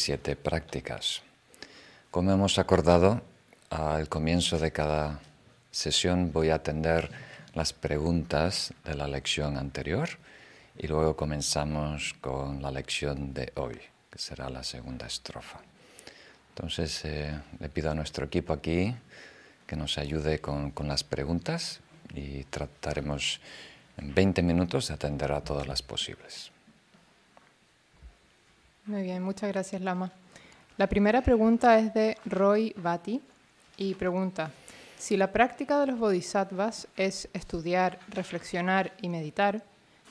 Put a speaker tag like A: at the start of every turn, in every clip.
A: 37 prácticas. Como hemos acordado, al comienzo de cada sesión voy a atender las preguntas de la lección anterior y luego comenzamos con la lección de hoy, que será la segunda estrofa. Entonces eh, le pido a nuestro equipo aquí que nos ayude con, con las preguntas y trataremos en 20 minutos de atender a todas las posibles.
B: Muy bien, muchas gracias Lama. La primera pregunta es de Roy Bati y pregunta, si la práctica de los bodhisattvas es estudiar, reflexionar y meditar,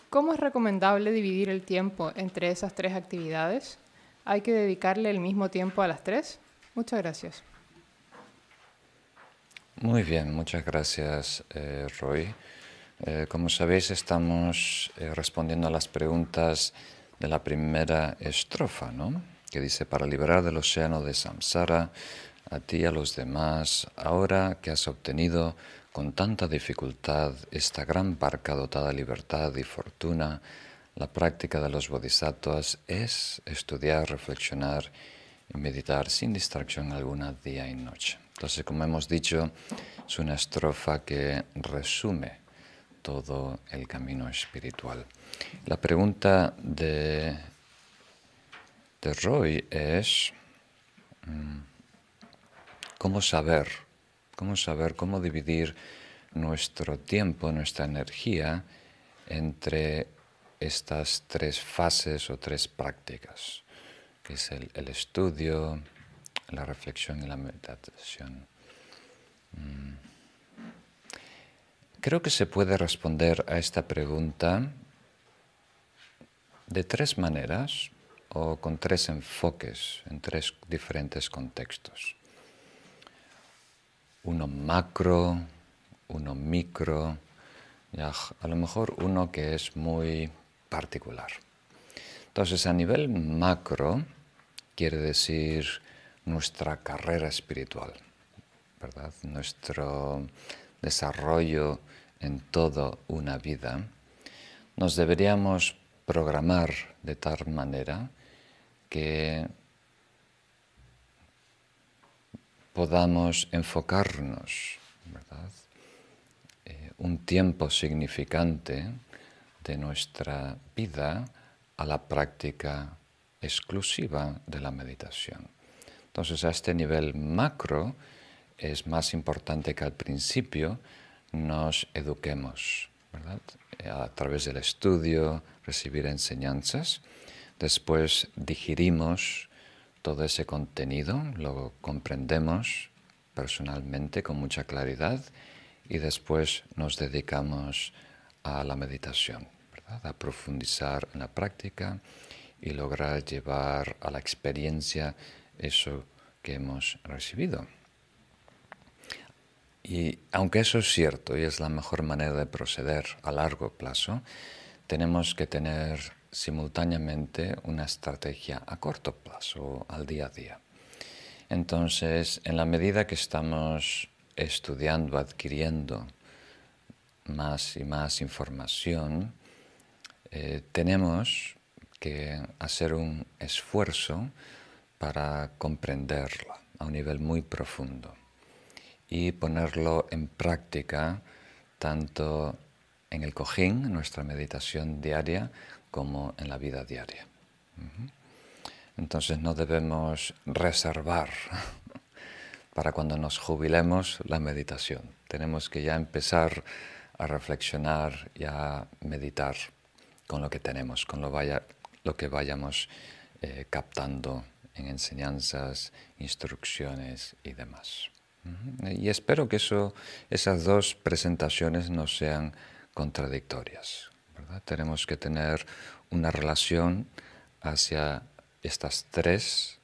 B: ¿cómo es recomendable dividir el tiempo entre esas tres actividades? ¿Hay que dedicarle el mismo tiempo a las tres? Muchas gracias.
A: Muy bien, muchas gracias eh, Roy. Eh, como sabéis, estamos eh, respondiendo a las preguntas de la primera estrofa, ¿no? que dice, para liberar del océano de samsara, a ti y a los demás, ahora que has obtenido con tanta dificultad esta gran barca dotada de libertad y fortuna, la práctica de los bodhisattvas es estudiar, reflexionar y meditar sin distracción alguna día y noche. Entonces, como hemos dicho, es una estrofa que resume todo el camino espiritual. La pregunta de, de Roy es, mm, ¿cómo saber? ¿Cómo saber cómo dividir nuestro tiempo, nuestra energía entre estas tres fases o tres prácticas, que es el, estudio, la reflexión y la meditación? Mm. Creo que se puede responder a esta pregunta de tres maneras o con tres enfoques en tres diferentes contextos. Uno macro, uno micro, y a lo mejor uno que es muy particular. Entonces, a nivel macro, quiere decir nuestra carrera espiritual, ¿verdad? Nuestro desarrollo en toda una vida, nos deberíamos programar de tal manera que podamos enfocarnos eh, un tiempo significante de nuestra vida a la práctica exclusiva de la meditación. Entonces, a este nivel macro es más importante que al principio nos eduquemos, A través del estudio, recibir enseñanzas, después digerimos todo ese contenido, lo comprendemos personalmente con mucha claridad y después nos dedicamos a la meditación, a profundizar en la práctica y lograr llevar a la experiencia eso que hemos recibido. Y aunque eso es cierto y es la mejor manera de proceder a largo plazo, tenemos que tener simultáneamente una estrategia a corto plazo, al día a día. Entonces, en la medida que estamos estudiando, adquiriendo más y más información, eh, tenemos que hacer un esfuerzo para comprenderla a un nivel muy profundo y ponerlo en práctica tanto en el cojín, nuestra meditación diaria, como en la vida diaria. Entonces no debemos reservar para cuando nos jubilemos la meditación. Tenemos que ya empezar a reflexionar y a meditar con lo que tenemos, con lo, vaya, lo que vayamos eh, captando en enseñanzas, instrucciones y demás. Y espero que eso, esas dos presentaciones no sean contradictorias. Tenemos que tener una relación hacia estas tres,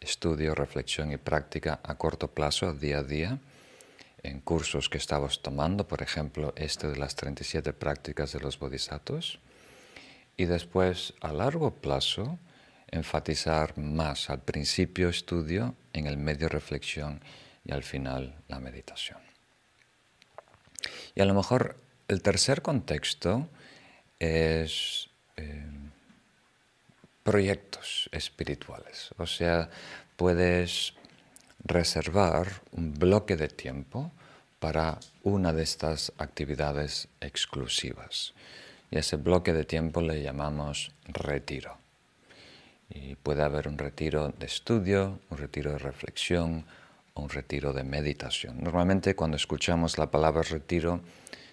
A: estudio, reflexión y práctica a corto plazo, día a día, en cursos que estamos tomando, por ejemplo, este de las 37 prácticas de los bodhisattvas, y después a largo plazo enfatizar más al principio estudio, en el medio reflexión y al final la meditación. Y a lo mejor el tercer contexto es eh, proyectos espirituales. O sea, puedes reservar un bloque de tiempo para una de estas actividades exclusivas. Y ese bloque de tiempo le llamamos retiro. Y puede haber un retiro de estudio, un retiro de reflexión un retiro de meditación. Normalmente cuando escuchamos la palabra retiro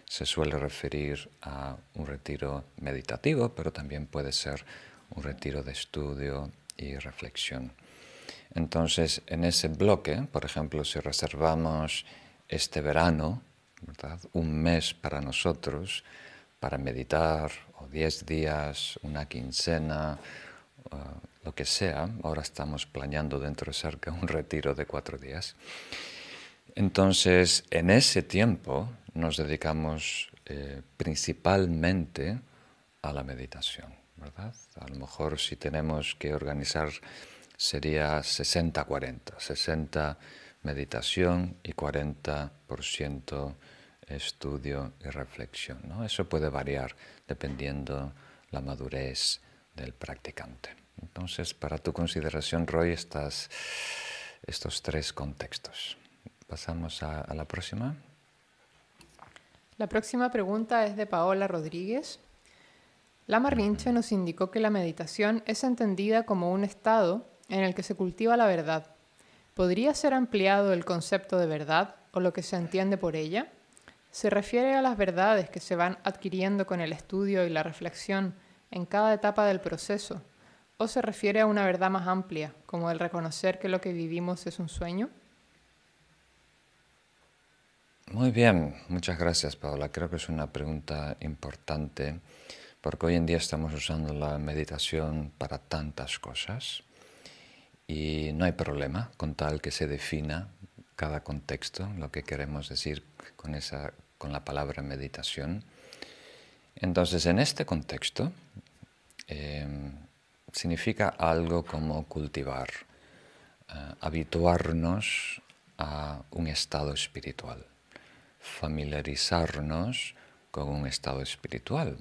A: se suele referir a un retiro meditativo, pero también puede ser un retiro de estudio y reflexión. Entonces, en ese bloque, por ejemplo, si reservamos este verano, un mes para nosotros, para meditar, o diez días, una quincena, lo que sea, ahora estamos planeando dentro de cerca un retiro de cuatro días. Entonces, en ese tiempo nos dedicamos eh, principalmente a la meditación, ¿verdad? A lo mejor si tenemos que organizar sería 60-40, 60 meditación y 40% estudio y reflexión. ¿no? Eso puede variar dependiendo la madurez del practicante. Entonces, para tu consideración, Roy, estas, estos tres contextos. Pasamos a, la próxima.
B: La próxima pregunta es de Paola Rodríguez. Lama Rinche nos indicó que la meditación es entendida como un estado en el que se cultiva la verdad. ¿Podría ser ampliado el concepto de verdad o lo que se entiende por ella? ¿Se refiere a las verdades que se van adquiriendo con el estudio y la reflexión en cada etapa del proceso? ¿O se refiere a una verdad más amplia, como el reconocer que lo que vivimos es un sueño?
A: Muy bien, muchas gracias Paola. Creo que es una pregunta importante porque hoy en día estamos usando la meditación para tantas cosas y no hay problema con tal que se defina cada contexto, lo que queremos decir con, esa, con la palabra meditación. Entonces, en este contexto, em, significa algo como cultivar, eh, habituarnos a un estado espiritual, familiarizarnos con un estado espiritual.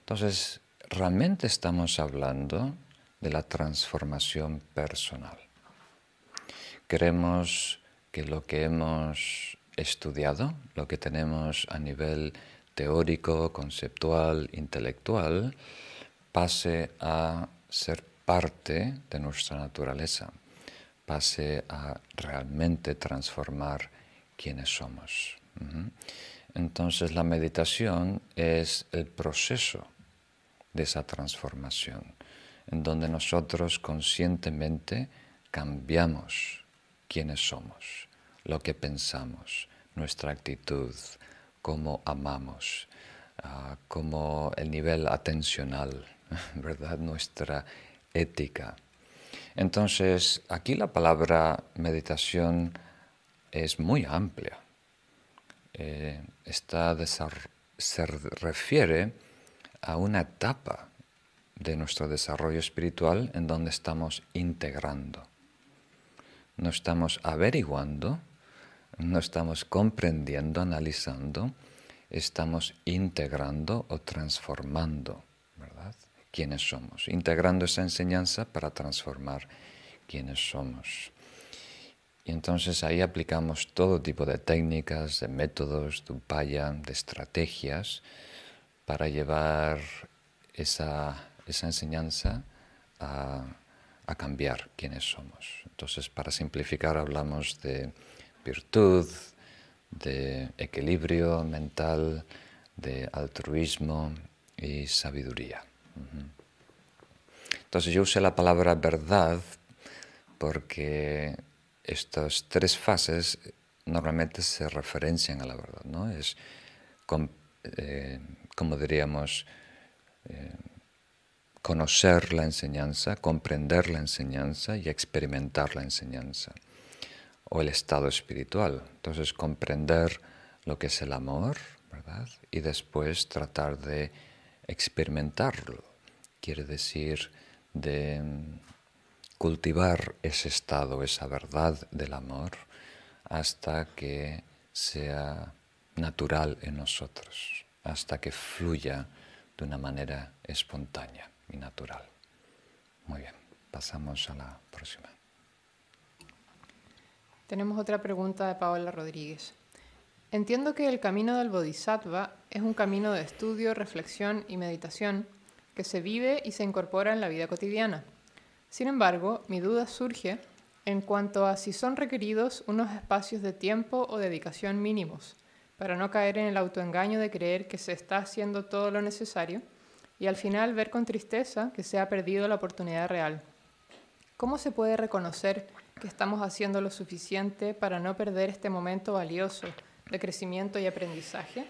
A: Entonces, realmente estamos hablando de la transformación personal. Queremos que lo que hemos estudiado, lo que tenemos a nivel teórico, conceptual, intelectual, pase a ser parte de nuestra naturaleza, pase a realmente transformar quienes somos. Entonces la meditación es el proceso de esa transformación, en donde nosotros conscientemente cambiamos quiénes somos, lo que pensamos, nuestra actitud, cómo amamos, uh, cómo el nivel atencional, ¿verdad? Nuestra ética. Entonces, aquí la palabra meditación es muy amplia. Eh, se refiere a una etapa de nuestro desarrollo espiritual en donde estamos integrando no estamos averiguando, no estamos comprendiendo, analizando, estamos integrando o transformando, Quiénes somos, integrando esa enseñanza para transformar quiénes somos. Y entonces ahí aplicamos todo tipo de técnicas, de métodos, de upaya, de estrategias para llevar esa, esa enseñanza a a cambiar quiénes somos. Entonces, para simplificar, hablamos de virtud, de equilibrio mental, de altruismo y sabiduría. Entonces, yo usé la palabra verdad porque estas tres fases normalmente se referencian a la verdad, ¿no? Es, eh, como diríamos, eh, conocer la enseñanza, comprender la enseñanza y experimentar la enseñanza, o el estado espiritual. Entonces, comprender lo que es el amor, ¿verdad? Y después tratar de experimentarlo. Quiere decir de cultivar ese estado, esa verdad del amor, hasta que sea natural en nosotros, hasta que fluya de una manera espontánea y natural. Muy bien, pasamos a la próxima.
B: Tenemos otra pregunta de Paola Rodríguez. Entiendo que el camino del Bodhisattva es un camino de estudio, reflexión y meditación que se vive y se incorpora en la vida cotidiana. Sin embargo, mi duda surge en cuanto a si son requeridos unos espacios de tiempo o dedicación mínimos, para no caer en el autoengaño de creer que se está haciendo todo lo necesario y al final ver con tristeza que se ha perdido la oportunidad real. ¿Cómo se puede reconocer que estamos haciendo lo suficiente para no perder este momento valioso de crecimiento y aprendizaje?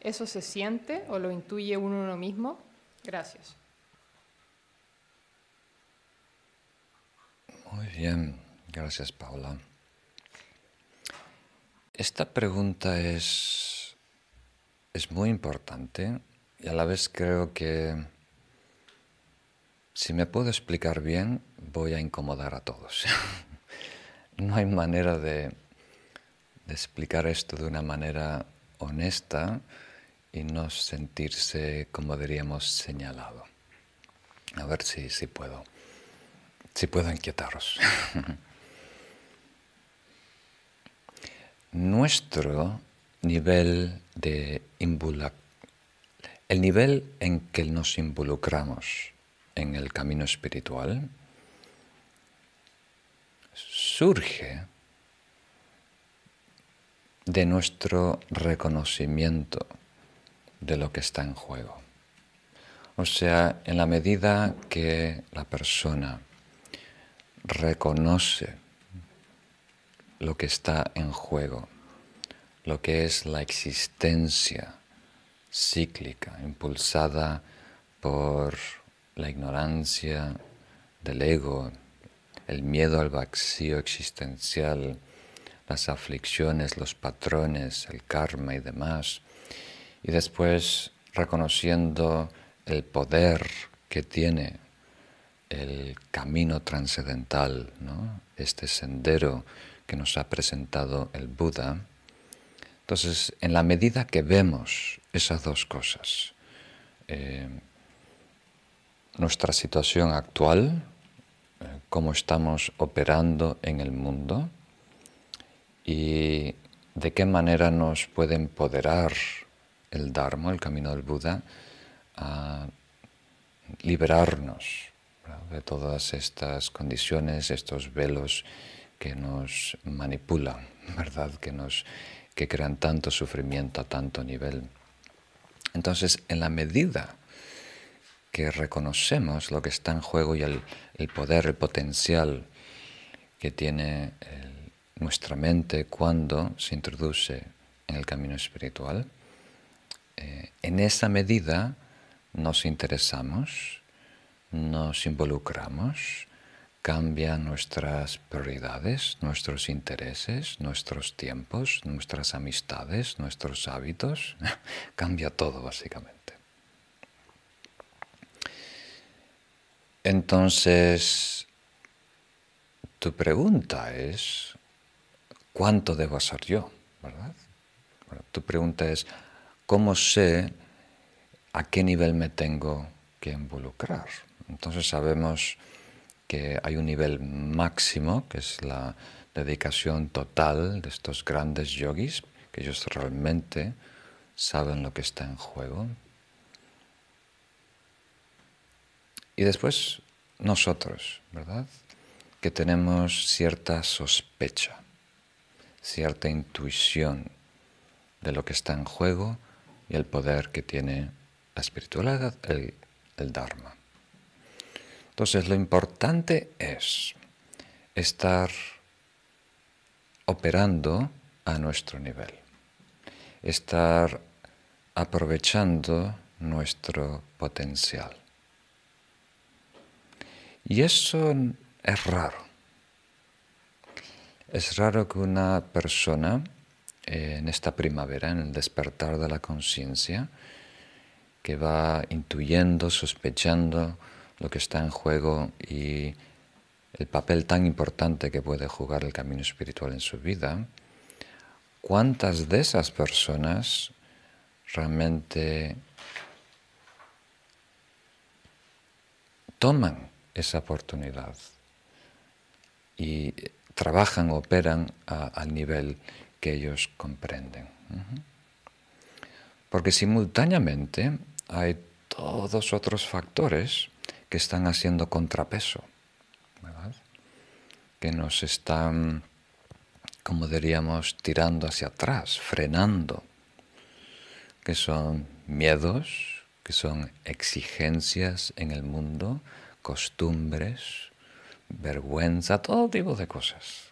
B: ¿Eso se siente o lo intuye uno, uno mismo? Gracias.
A: Muy bien, gracias Paula. Esta pregunta es, es muy importante y a la vez creo que si me puedo explicar bien voy a incomodar a todos. no hay manera de, de explicar esto de una manera honesta y no sentirse, como diríamos, señalado. A ver si, si puedo, si puedo inquietaros. Nuestro nivel de el nivel en que nos involucramos en el camino espiritual surge de nuestro reconocimiento de lo que está en juego. O sea, en la medida que la persona reconoce lo que está en juego, lo que es la existencia cíclica, impulsada por la ignorancia del ego, el miedo al vacío existencial, las aflicciones, los patrones, el karma y demás, y después reconociendo el poder que tiene el camino trascendental, este sendero que nos ha presentado el Buda. Entonces, en la medida que vemos esas dos cosas, eh, nuestra situación actual, eh, cómo estamos operando en el mundo y de qué manera nos puede empoderar el Dharma, el camino del Buda, a liberarnos de todas estas condiciones, estos velos que nos manipulan, ¿verdad? Que, nos, que crean tanto sufrimiento a tanto nivel. Entonces, en la medida que reconocemos lo que está en juego y el, poder, el potencial que tiene nuestra mente cuando se introduce en el camino espiritual, eh, en esa medida nos interesamos, nos involucramos, cambian nuestras prioridades, nuestros intereses, nuestros tiempos, nuestras amistades, nuestros hábitos, cambia todo básicamente. Entonces, tu pregunta es, ¿cuánto debo hacer yo? ¿Verdad? tu pregunta es, ¿cómo sé a qué nivel me tengo que involucrar? Entonces sabemos que hay un nivel máximo, que es la dedicación total de estos grandes yogis, que ellos realmente saben lo que está en juego. Y después nosotros, ¿verdad? Que tenemos cierta sospecha, cierta intuición de lo que está en juego y el poder que tiene la espiritualidad, el, Dharma. Entonces lo importante es estar operando a nuestro nivel, estar aprovechando nuestro potencial. Y eso es raro. Es raro que una persona en esta primavera, en el despertar de la conciencia, que va intuyendo, sospechando lo que está en juego y el papel tan importante que puede jugar el camino espiritual en su vida, ¿cuántas de esas personas realmente toman esa oportunidad y trabajan, operan al nivel que ellos comprenden. Porque simultáneamente hay todos otros factores que están haciendo contrapeso, que nos están, como diríamos, tirando hacia atrás, frenando, que son miedos, que son exigencias en el mundo, costumbres, vergüenza, todo tipo de cosas.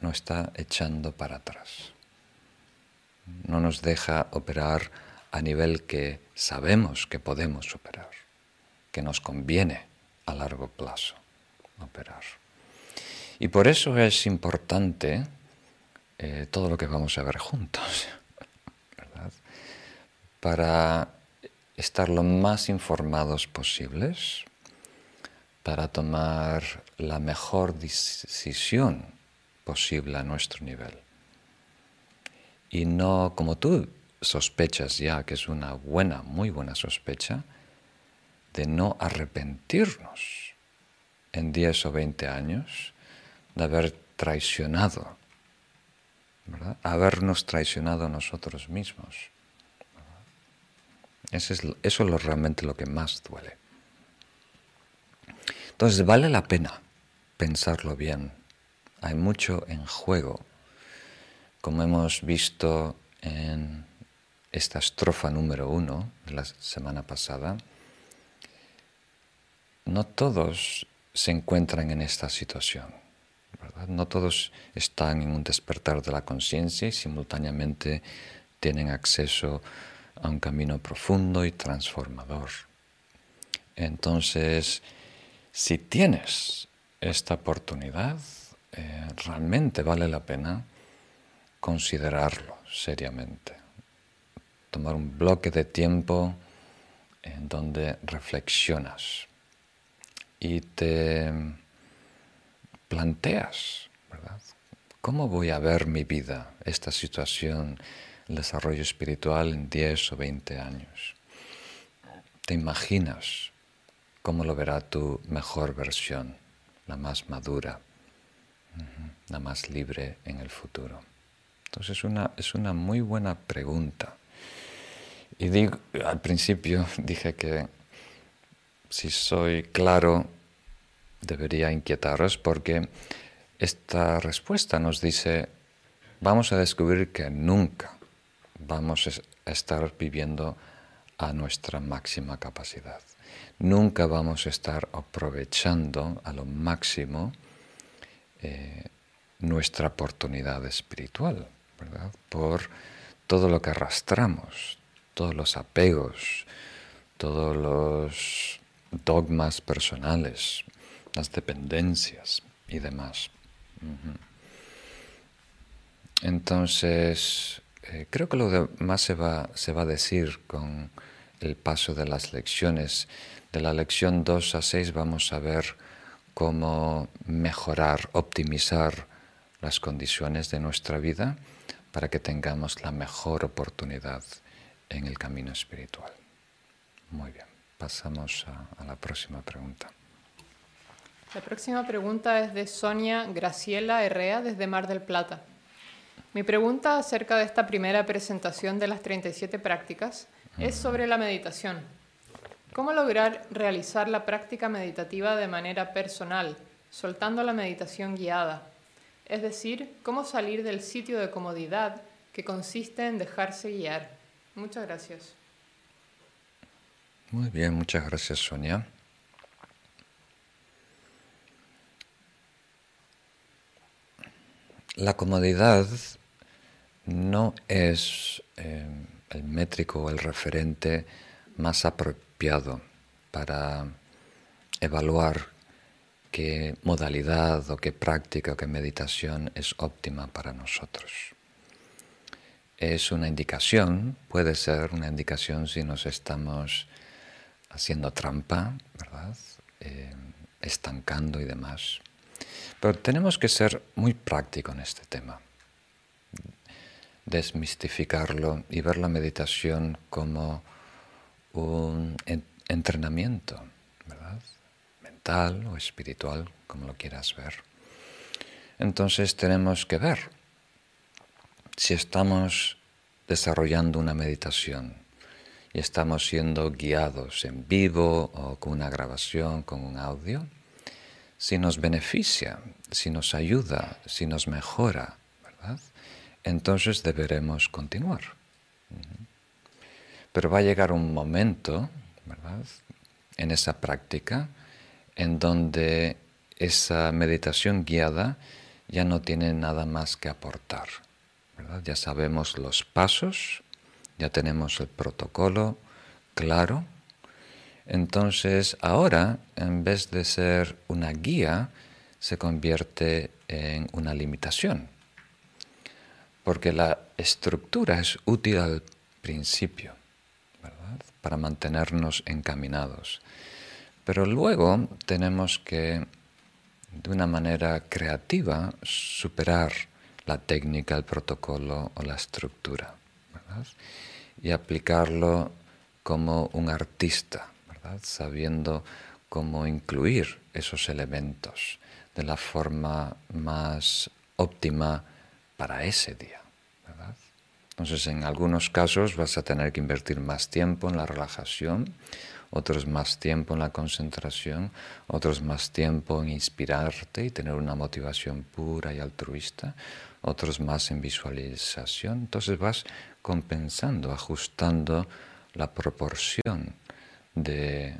A: Nos está echando para atrás. No nos deja operar a nivel que sabemos que podemos operar, que nos conviene a largo plazo operar. Y por eso es importante eh, todo lo que vamos a ver juntos, ¿verdad? Para estar lo más informados posibles, para tomar la mejor decisión posible a nuestro nivel. Y no como tú sospechas ya, que es una buena, muy buena sospecha, de no arrepentirnos en 10 o 20 años de haber traicionado, ¿verdad? habernos traicionado nosotros mismos. Eso es, eso es realmente lo que más duele. Entonces vale la pena pensarlo bien. Hay mucho en juego, como hemos visto en esta estrofa número uno de la semana pasada. No todos se encuentran en esta situación. No todos están en un despertar de la conciencia y simultáneamente tienen acceso a un camino profundo y transformador. Entonces, si tienes esta oportunidad, eh, realmente vale la pena considerarlo seriamente. Tomar un bloque de tiempo en donde reflexionas y te planteas, ¿verdad? ¿Cómo voy a ver mi vida, esta situación, el desarrollo espiritual en 10 o 20 años? ¿Te imaginas cómo lo verá tu mejor versión, la más madura, la más libre en el futuro? Entonces una, es una muy buena pregunta. Y al principio dije que si soy claro debería inquietaros porque esta respuesta nos dice, vamos a descubrir que nunca vamos a estar viviendo a nuestra máxima capacidad. Nunca vamos a estar aprovechando a lo máximo eh, nuestra oportunidad espiritual, ¿verdad? Por todo lo que arrastramos, todos los apegos, todos los dogmas personales, las dependencias y demás. Entonces, eh, creo que lo demás se va, se va a decir con el paso de las lecciones. De la lección 2 a 6 vamos a ver cómo mejorar, optimizar las condiciones de nuestra vida para que tengamos la mejor oportunidad en el camino espiritual. Muy bien, pasamos a la próxima pregunta.
B: La próxima pregunta es de Sonia Graciela Herrea desde Mar del Plata. Mi pregunta acerca de esta primera presentación de las 37 prácticas es sobre la meditación. ¿Cómo lograr realizar la práctica meditativa de manera personal, soltando la meditación guiada? Es decir, cómo salir del sitio de comodidad que consiste en dejarse guiar. Muchas gracias.
A: Muy bien, muchas gracias Sonia. La comodidad no es eh, el métrico o el referente más apropiado para evaluar qué modalidad o qué práctica o qué meditación es óptima para nosotros. Es una indicación, puede ser una indicación si nos estamos haciendo trampa, ¿verdad? Eh, estancando y demás. Pero tenemos que ser muy prácticos en este tema, desmistificarlo y ver la meditación como un entrenamiento, ¿verdad? mental o espiritual, como lo quieras ver. Entonces tenemos que ver si estamos desarrollando una meditación y estamos siendo guiados en vivo o con una grabación, con un audio, si nos beneficia, si nos ayuda, si nos mejora, ¿verdad? Entonces deberemos continuar. Pero va a llegar un momento, ¿verdad? En esa práctica en donde esa meditación guiada ya no tiene nada más que aportar. Ya sabemos los pasos, ya tenemos el protocolo claro. Entonces ahora, en vez de ser una guía, se convierte en una limitación. Porque la estructura es útil al principio, para mantenernos encaminados. Pero luego tenemos que, de una manera creativa, superar la técnica, el protocolo o la estructura, y aplicarlo como un artista, sabiendo cómo incluir esos elementos de la forma más óptima para ese día. Entonces, en algunos casos vas a tener que invertir más tiempo en la relajación, otros más tiempo en la concentración, otros más tiempo en inspirarte y tener una motivación pura y altruista, otros más en visualización. Entonces vas compensando, ajustando la proporción de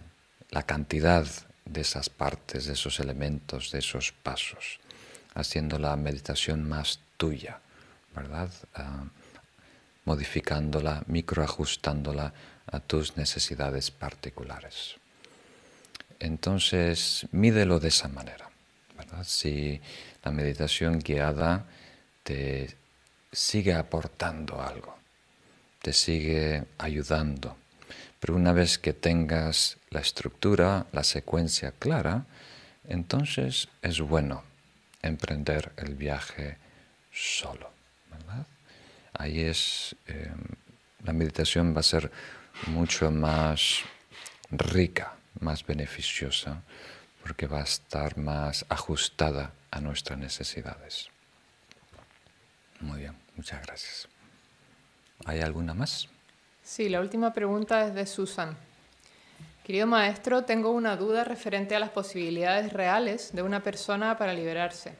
A: la cantidad de esas partes, de esos elementos, de esos pasos, haciendo la meditación más tuya, ¿verdad? Ah, modificándola, microajustándola a tus necesidades particulares. Entonces, mídelo de esa manera. Si la meditación guiada te sigue aportando algo, te sigue ayudando, pero una vez que tengas la estructura, la secuencia clara, entonces es bueno emprender el viaje solo. Ahí es, eh, la meditación va a ser mucho más rica, más beneficiosa, porque va a estar más ajustada a nuestras necesidades. Muy bien, muchas gracias. ¿Hay alguna más?
B: Sí, la última pregunta es de Susan. Querido maestro, tengo una duda referente a las posibilidades reales de una persona para liberarse.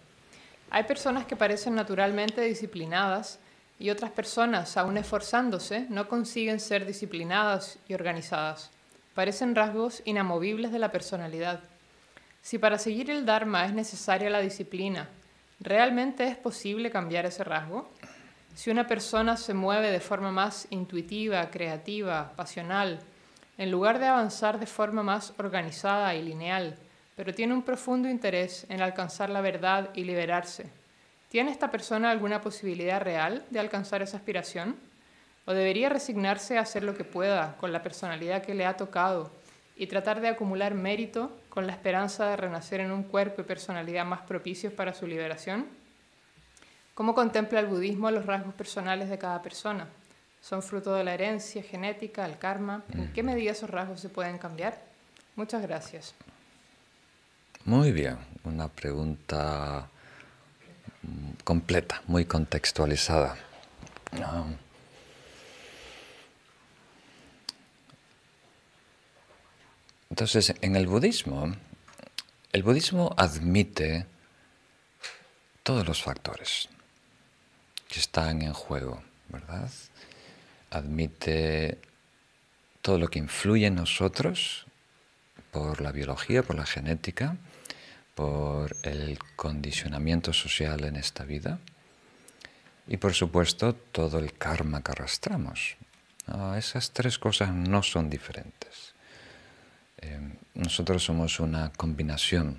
B: Hay personas que parecen naturalmente disciplinadas y otras personas, aún esforzándose, no consiguen ser disciplinadas y organizadas. Parecen rasgos inamovibles de la personalidad. Si para seguir el Dharma es necesaria la disciplina, ¿realmente es posible cambiar ese rasgo? Si una persona se mueve de forma más intuitiva, creativa, pasional, en lugar de avanzar de forma más organizada y lineal, pero tiene un profundo interés en alcanzar la verdad y liberarse, ¿Tiene esta persona alguna posibilidad real de alcanzar esa aspiración? ¿O debería resignarse a hacer lo que pueda con la personalidad que le ha tocado y tratar de acumular mérito con la esperanza de renacer en un cuerpo y personalidad más propicios para su liberación? ¿Cómo contempla el budismo los rasgos personales de cada persona? ¿Son fruto de la herencia genética, el karma? ¿En qué medida esos rasgos se pueden cambiar? Muchas gracias.
A: Muy bien, una pregunta completa, muy contextualizada. Entonces, en el budismo, el budismo admite todos los factores que están en juego, ¿verdad? Admite todo lo que influye en nosotros por la biología, por la genética, por el condicionamiento social en esta vida y por supuesto todo el karma que arrastramos. esas tres cosas no son diferentes. Eh, nosotros somos una combinación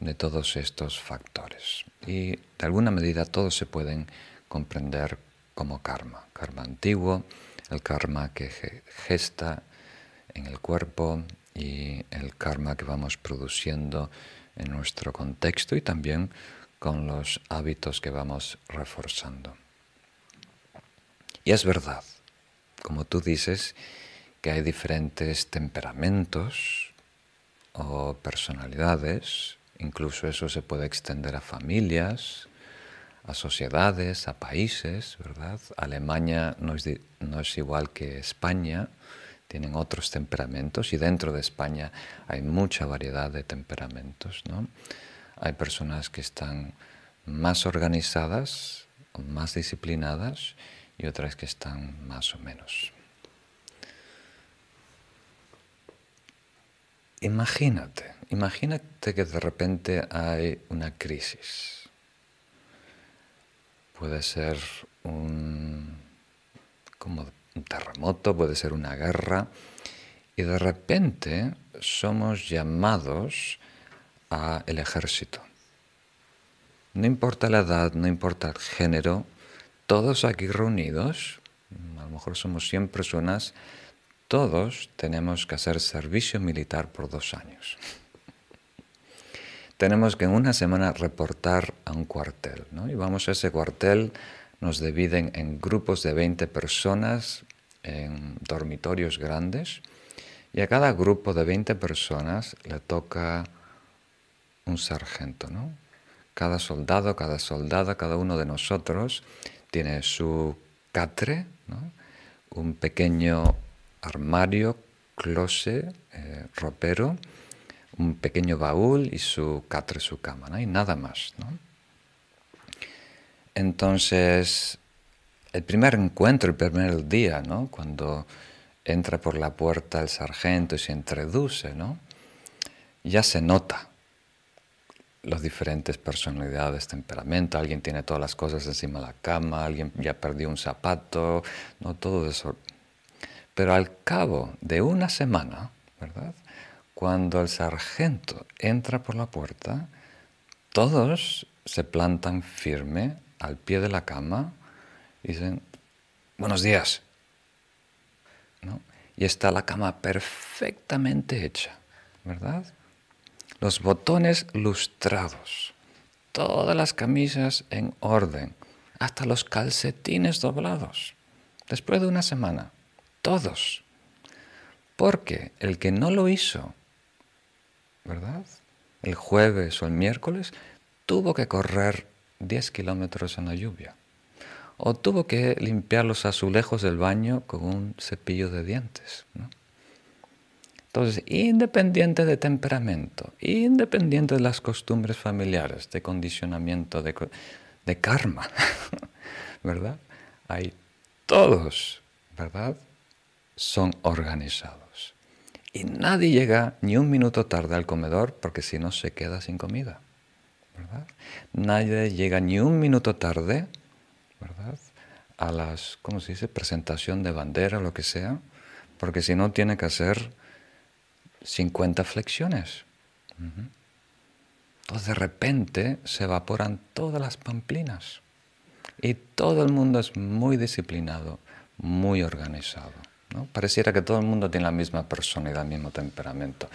A: de todos estos factores y de alguna medida todos se pueden comprender como karma. Karma antiguo, el karma que gesta en el cuerpo y el karma que vamos produciendo en nuestro contexto y también con los hábitos que vamos reforzando. Y es verdad, como tú dices, que hay diferentes temperamentos o personalidades, incluso eso se puede extender a familias, a sociedades, a países, ¿verdad? Alemania no es, no es igual que España, tienen otros temperamentos y dentro de España hay mucha variedad de temperamentos, ¿no? Hay personas que están más organizadas, más disciplinadas y otras que están más o menos. Imagínate, imagínate que de repente hay una crisis. Puede ser un, como un terremoto, puede ser una guerra, y de repente somos llamados a el ejército. No importa la edad, no importa el género, todos aquí reunidos, a lo mejor somos 100 personas, todos tenemos que hacer servicio militar por dos años. tenemos que en una semana reportar a un cuartel, ¿no? Y vamos a ese cuartel, nos dividen en grupos de 20 personas, en dormitorios grandes, y a cada grupo de 20 personas le toca un sargento, ¿no? Cada soldado, cada soldada, cada uno de nosotros tiene su catre, ¿no? un pequeño armario, closet, eh, ropero, un pequeño baúl y su catre, su cama, y nada más. ¿no? Entonces, el primer encuentro, el primer día, ¿no? cuando entra por la puerta el sargento y se introduce, ¿no? ya se nota las diferentes personalidades, temperamento, alguien tiene todas las cosas encima de la cama, alguien ya perdió un zapato, no todo eso pero al cabo de una semana, ¿verdad? Cuando el sargento entra por la puerta, todos se plantan firme al pie de la cama dicen, buenos días. Y está la cama perfectamente hecha, ¿verdad? Los botones lustrados, todas las camisas en orden, hasta los calcetines doblados, después de una semana todos. Porque el que no lo hizo, ¿verdad? El jueves o el miércoles, tuvo que correr 10 kilómetros en la lluvia. O tuvo que limpiar los azulejos del baño con un cepillo de dientes. Entonces, independiente de temperamento, independiente de las costumbres familiares, de condicionamiento, de, de karma, ¿verdad? Hay todos, ¿verdad? son organizados. Y nadie llega ni un minuto tarde al comedor porque si no se queda sin comida. ¿verdad? Nadie llega ni un minuto tarde ¿verdad? a las, ¿cómo se dice?, presentación de bandera lo que sea, porque si no tiene que hacer 50 flexiones. Entonces de repente se evaporan todas las pamplinas y todo el mundo es muy disciplinado, muy organizado. Pareciera que todo el mundo tiene la misma personalidad, el mismo temperamento,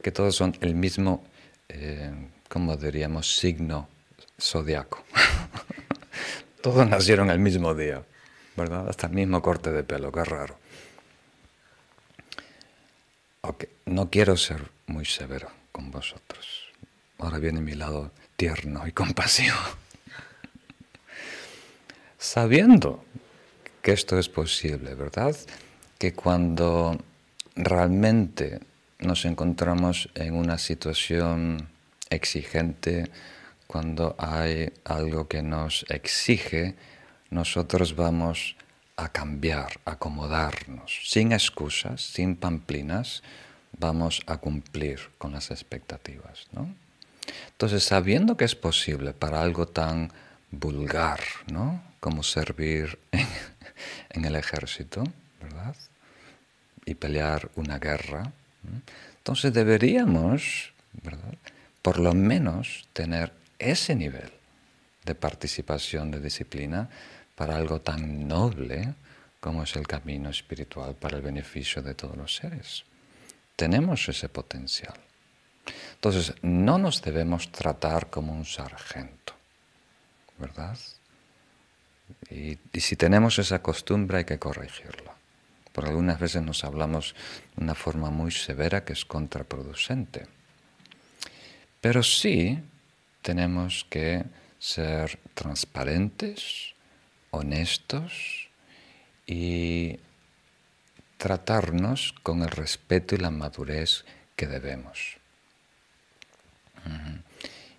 A: que todos son el mismo, eh, como diríamos, signo zodiaco. todos nacieron el mismo día, ¿verdad? Hasta el mismo corte de pelo, qué raro. Ok, no quiero ser muy severo con vosotros. Ahora viene mi lado tierno y compasivo. Sabiendo que esto es posible, ¿verdad? que cuando realmente nos encontramos en una situación exigente, cuando hay algo que nos exige, nosotros vamos a cambiar, acomodarnos, sin excusas, sin pamplinas, vamos a cumplir con las expectativas. ¿no? Entonces, sabiendo que es posible para algo tan vulgar ¿no? como servir en el ejército, ¿verdad? Y pelear una guerra. Entonces deberíamos, ¿verdad? Por lo menos tener ese nivel de participación, de disciplina, para algo tan noble como es el camino espiritual para el beneficio de todos los seres. Tenemos ese potencial. Entonces, no nos debemos tratar como un sargento, ¿verdad? Y, si tenemos esa costumbre hay que corregirla porque algunas veces nos hablamos de una forma muy severa que es contraproducente. Pero sí tenemos que ser transparentes, honestos y tratarnos con el respeto y la madurez que debemos.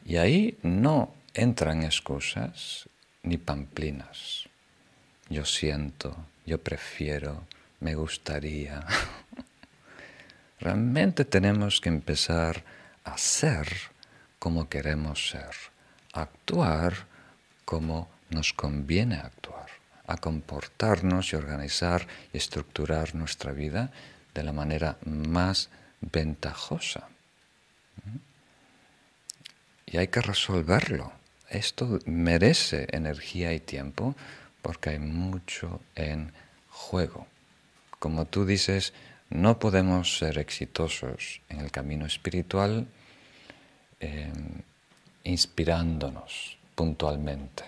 A: Y ahí no entran excusas ni pamplinas. Yo siento, yo prefiero, me gustaría. Realmente tenemos que empezar a ser como queremos ser, actuar como nos conviene actuar, a comportarnos y organizar y estructurar nuestra vida de la manera más ventajosa. Y hay que resolverlo. Esto merece energía y tiempo porque hay mucho en juego. Como tú dices, no podemos ser exitosos en el camino espiritual em, inspirándonos puntualmente,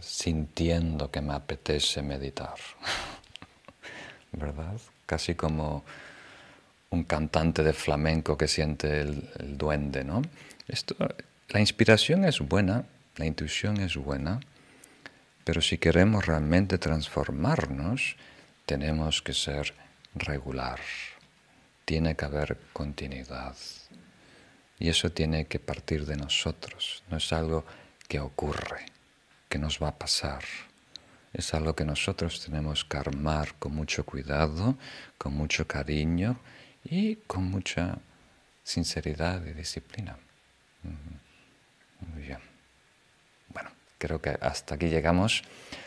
A: sintiendo que me apetece meditar, ¿verdad? Casi como un cantante de flamenco que siente el, duende, ¿no? Esto, la inspiración es buena, la intuición es buena, pero si queremos realmente transformarnos, tenemos que ser regular, tiene que haber continuidad. Y eso tiene que partir de nosotros, no es algo que ocurre, que nos va a pasar. Es algo que nosotros tenemos que armar con mucho cuidado, con mucho cariño y con mucha sinceridad y disciplina. Muy bien. Bueno, creo que hasta aquí llegamos.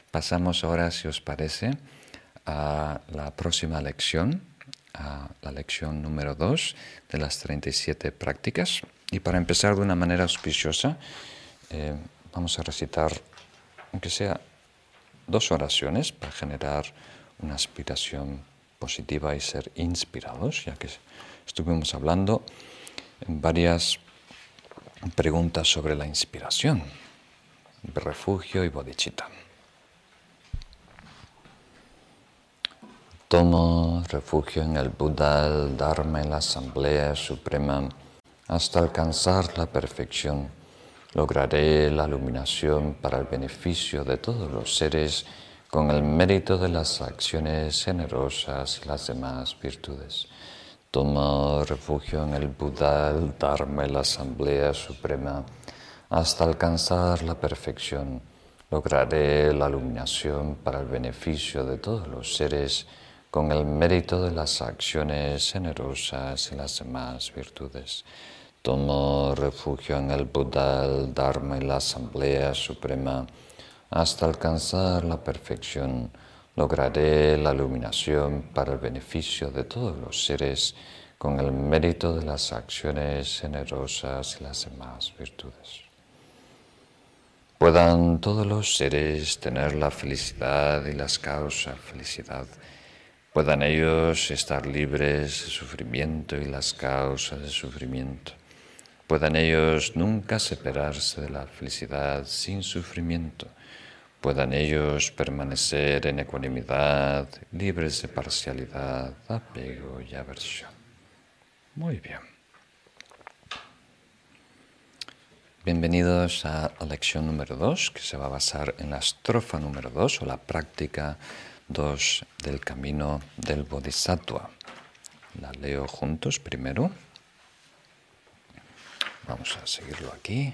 A: Pasamos ahora, si os parece, a la próxima lección, a la lección número 2 de las 37 prácticas. Y para empezar de una manera auspiciosa, eh, vamos a recitar, aunque sea dos oraciones, para generar una aspiración positiva y ser inspirados, ya que estuvimos hablando en varias preguntas sobre la inspiración, refugio y bodhicitta. Tomo refugio en el Buda, el Dharma la Asamblea Suprema hasta alcanzar la perfección. Lograré la iluminación para el beneficio de todos los seres con el mérito de las acciones generosas y las demás virtudes. Tomo refugio en el Buda, el Dharma la Asamblea Suprema hasta alcanzar la perfección. Lograré la iluminación para el beneficio de todos los seres con el mérito de las acciones generosas y las demás virtudes. Tomo refugio en el Buda, el Dharma y la Asamblea Suprema hasta alcanzar la perfección. Lograré la iluminación para el beneficio de todos los seres con el mérito de las acciones generosas y las demás virtudes. Puedan todos los seres tener la felicidad y las causas felicidad puedan ellos estar libres de sufrimiento y las causas de sufrimiento. Puedan ellos nunca separarse de la felicidad sin sufrimiento. Puedan ellos permanecer en ecuanimidad, libres de parcialidad, apego y aversión. Muy bien. Bienvenidos a la lección número 2, que se va a basar en la estrofa número 2 o la práctica 2 del camino del Bodhisattva. La leo juntos primero. Vamos a seguirlo aquí.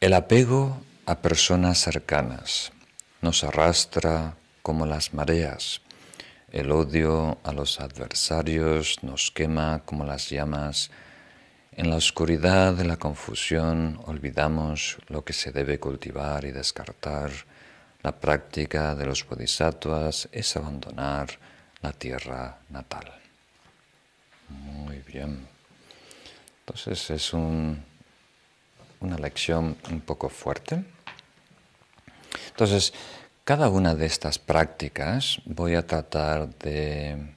A: El apego a personas cercanas nos arrastra como las mareas. El odio a los adversarios nos quema como las llamas. En la oscuridad de la confusión olvidamos lo que se debe cultivar y descartar la práctica de los bodhisattvas es abandonar la tierra natal. Muy bien. Entonces es una lección un poco fuerte. Entonces, cada una de estas prácticas voy a tratar de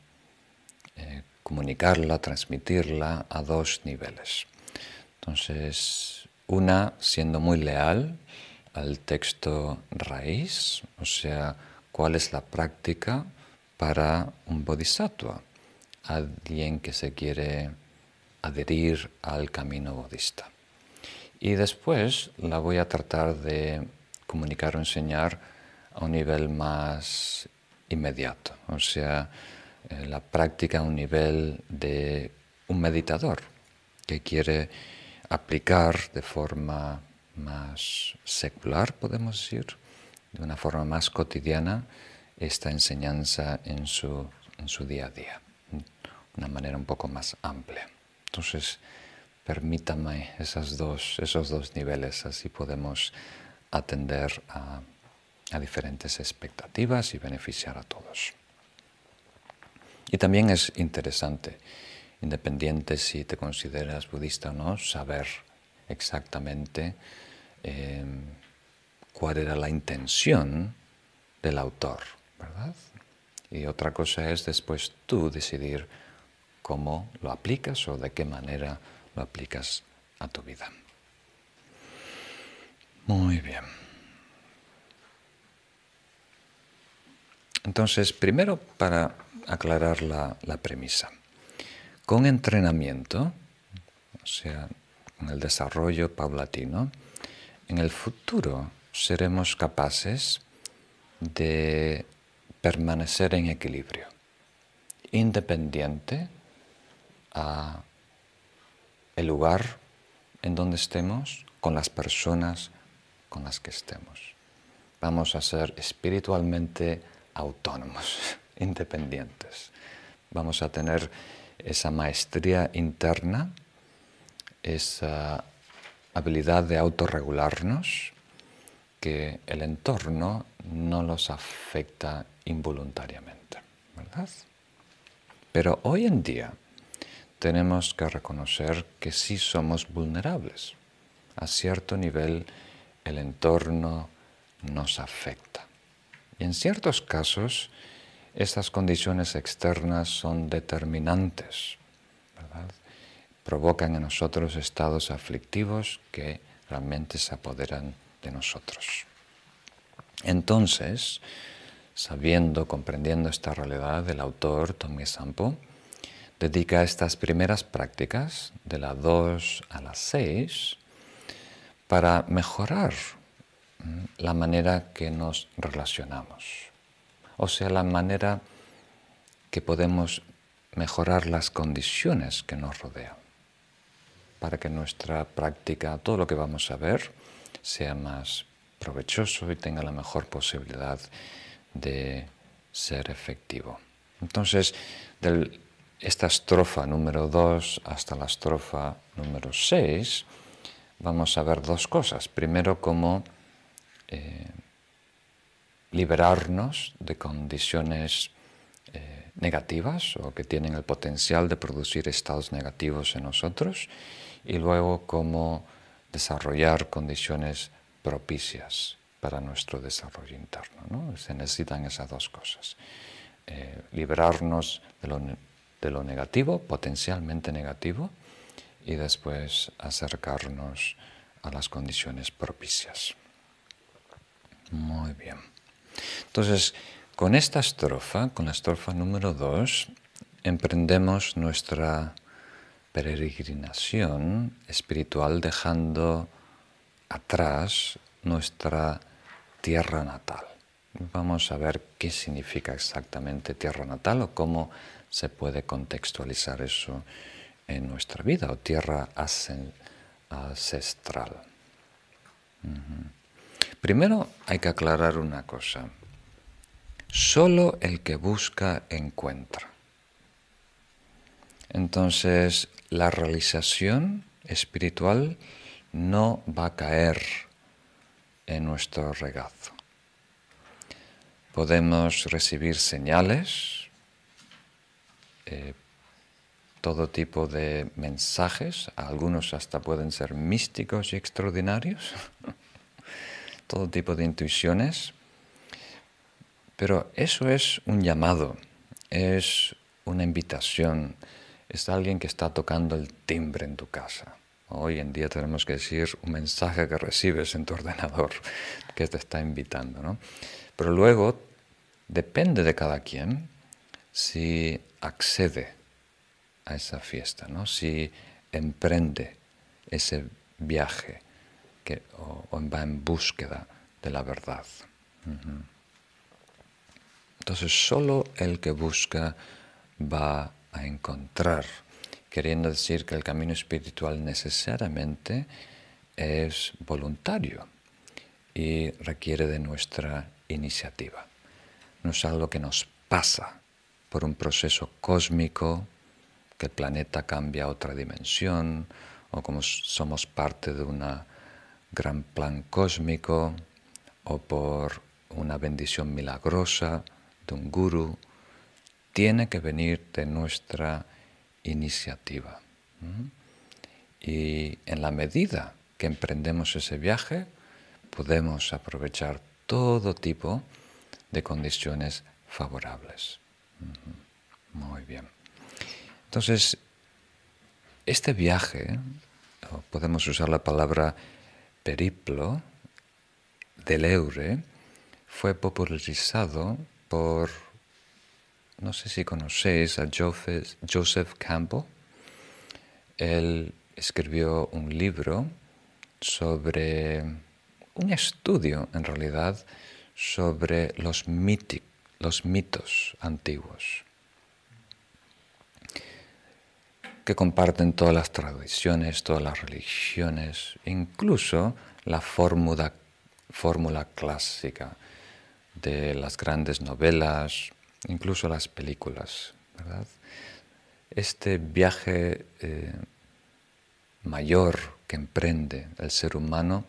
A: eh, comunicarla, transmitirla a dos niveles. Entonces, una siendo muy leal al texto raíz, o sea, cuál es la práctica para un bodhisattva. alguien que se quiere adherir al camino budista. Y después la voy a tratar de comunicar o enseñar a un nivel más inmediato, o sea, eh, la práctica a un nivel de un meditador que quiere aplicar de forma más secular, podemos decir, de una forma más cotidiana, esta enseñanza en su, en su día a día, de una manera un poco más amplia. Entonces, permítame esas dos, esos dos niveles, así podemos atender a, a diferentes expectativas y beneficiar a todos. Y también es interesante, independiente si te consideras budista o no, saber exactamente eh, cuál era la intención del autor, ¿verdad? Y otra cosa es después tú decidir cómo lo aplicas o de qué manera lo aplicas a tu vida. Muy bien. Entonces, primero para aclarar la, la premisa. Con entrenamiento, o sea, con el desarrollo paulatino, en el futuro seremos capaces de permanecer en equilibrio, independiente a el lugar en donde estemos, con las personas con las que estemos. Vamos a ser espiritualmente autónomos, independientes. Vamos a tener esa maestría interna, esa habilidad de autorregularnos, que el entorno no los afecta involuntariamente, ¿verdad? Pero hoy en día tenemos que reconocer que sí somos vulnerables. A cierto nivel el entorno nos afecta. Y en ciertos casos estas condiciones externas son determinantes. Provocan en nosotros estados aflictivos que realmente se apoderan de nosotros. Entonces, sabiendo, comprendiendo esta realidad, el autor, Tommy Sampo, dedica estas primeras prácticas, de la 2 a la 6, para mejorar la manera que nos relacionamos, o sea, la manera que podemos mejorar las condiciones que nos rodean para que nuestra práctica, todo lo que vamos a ver, sea más provechoso y tenga la mejor posibilidad de ser efectivo. Entonces, de esta estrofa número 2 hasta la estrofa número 6, vamos a ver dos cosas. Primero, cómo eh, liberarnos de condiciones negativas o que tienen el potencial de producir estados negativos en nosotros y luego cómo desarrollar condiciones propicias para nuestro desarrollo interno. Se necesitan esas dos cosas. Eh, liberarnos de lo, de lo negativo, potencialmente negativo, y después acercarnos a las condiciones propicias. Muy bien. Entonces, con esta estrofa, con la estrofa número 2, emprendemos nuestra peregrinación espiritual dejando atrás nuestra tierra natal. Vamos a ver qué significa exactamente tierra natal o cómo se puede contextualizar eso en nuestra vida o tierra ancestral. Primero hay que aclarar una cosa. Solo el que busca encuentra. Entonces, la realización espiritual no va a caer en nuestro regazo. Podemos recibir señales, eh, todo tipo de mensajes, algunos hasta pueden ser místicos y extraordinarios, todo tipo de intuiciones, pero eso es un llamado, es una invitación, es alguien que está tocando el timbre en tu casa. Hoy en día tenemos que decir un mensaje que recibes en tu ordenador que te está invitando. ¿no? Pero luego depende de cada quien si accede a esa fiesta, ¿no? si emprende ese viaje o, va en búsqueda de la verdad. Entonces solo el que busca va a encontrar, queriendo decir que el camino espiritual necesariamente es voluntario y requiere de nuestra iniciativa. No es algo que nos pasa por un proceso cósmico, que el planeta cambia a otra dimensión, o como somos parte de un gran plan cósmico, o por una bendición milagrosa un guru, tiene que venir de nuestra iniciativa. Y en la medida que emprendemos ese viaje, podemos aprovechar todo tipo de condiciones favorables. Muy bien. Entonces, este viaje, podemos usar la palabra periplo, del Eure, fue popularizado por, no sé si conocéis a Joseph, Campbell. Él escribió un libro sobre un estudio, en realidad, sobre los, los mitos antiguos, que comparten todas las tradiciones, todas las religiones, incluso la fórmula, fórmula clásica de las grandes novelas, incluso las películas. Este viaje eh, mayor que emprende el ser humano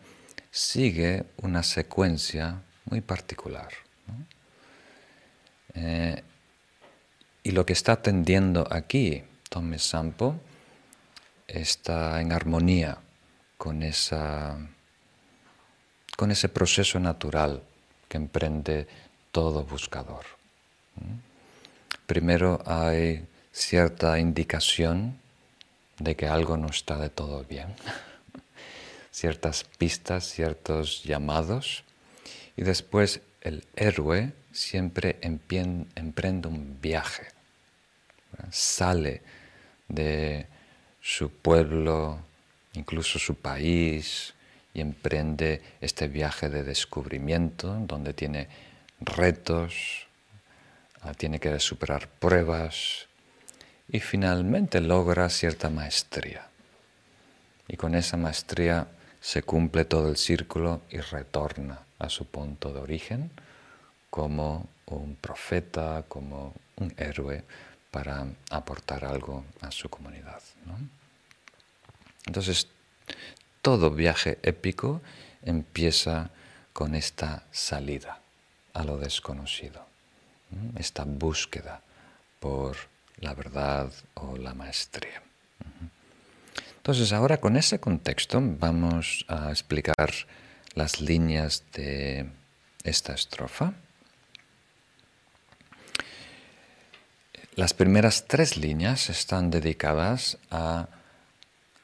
A: sigue una secuencia muy particular. Eh, y lo que está atendiendo aquí Tommy Sampo está en armonía con, esa, con ese proceso natural que emprende todo buscador. Primero hay cierta indicación de que algo no está de todo bien, ciertas pistas, ciertos llamados, y después el héroe siempre emprende un viaje, sale de su pueblo, incluso su país, y emprende este viaje de descubrimiento donde tiene retos, ah, tiene que superar pruebas y finalmente logra cierta maestría. Y con esa maestría se cumple todo el círculo y retorna a su punto de origen como un profeta, como un héroe para aportar algo a su comunidad. Entonces, todo viaje épico empieza con esta salida a lo desconocido, esta búsqueda por la verdad o la maestría. Entonces ahora con ese contexto vamos a explicar las líneas de esta estrofa. Las primeras tres líneas están dedicadas a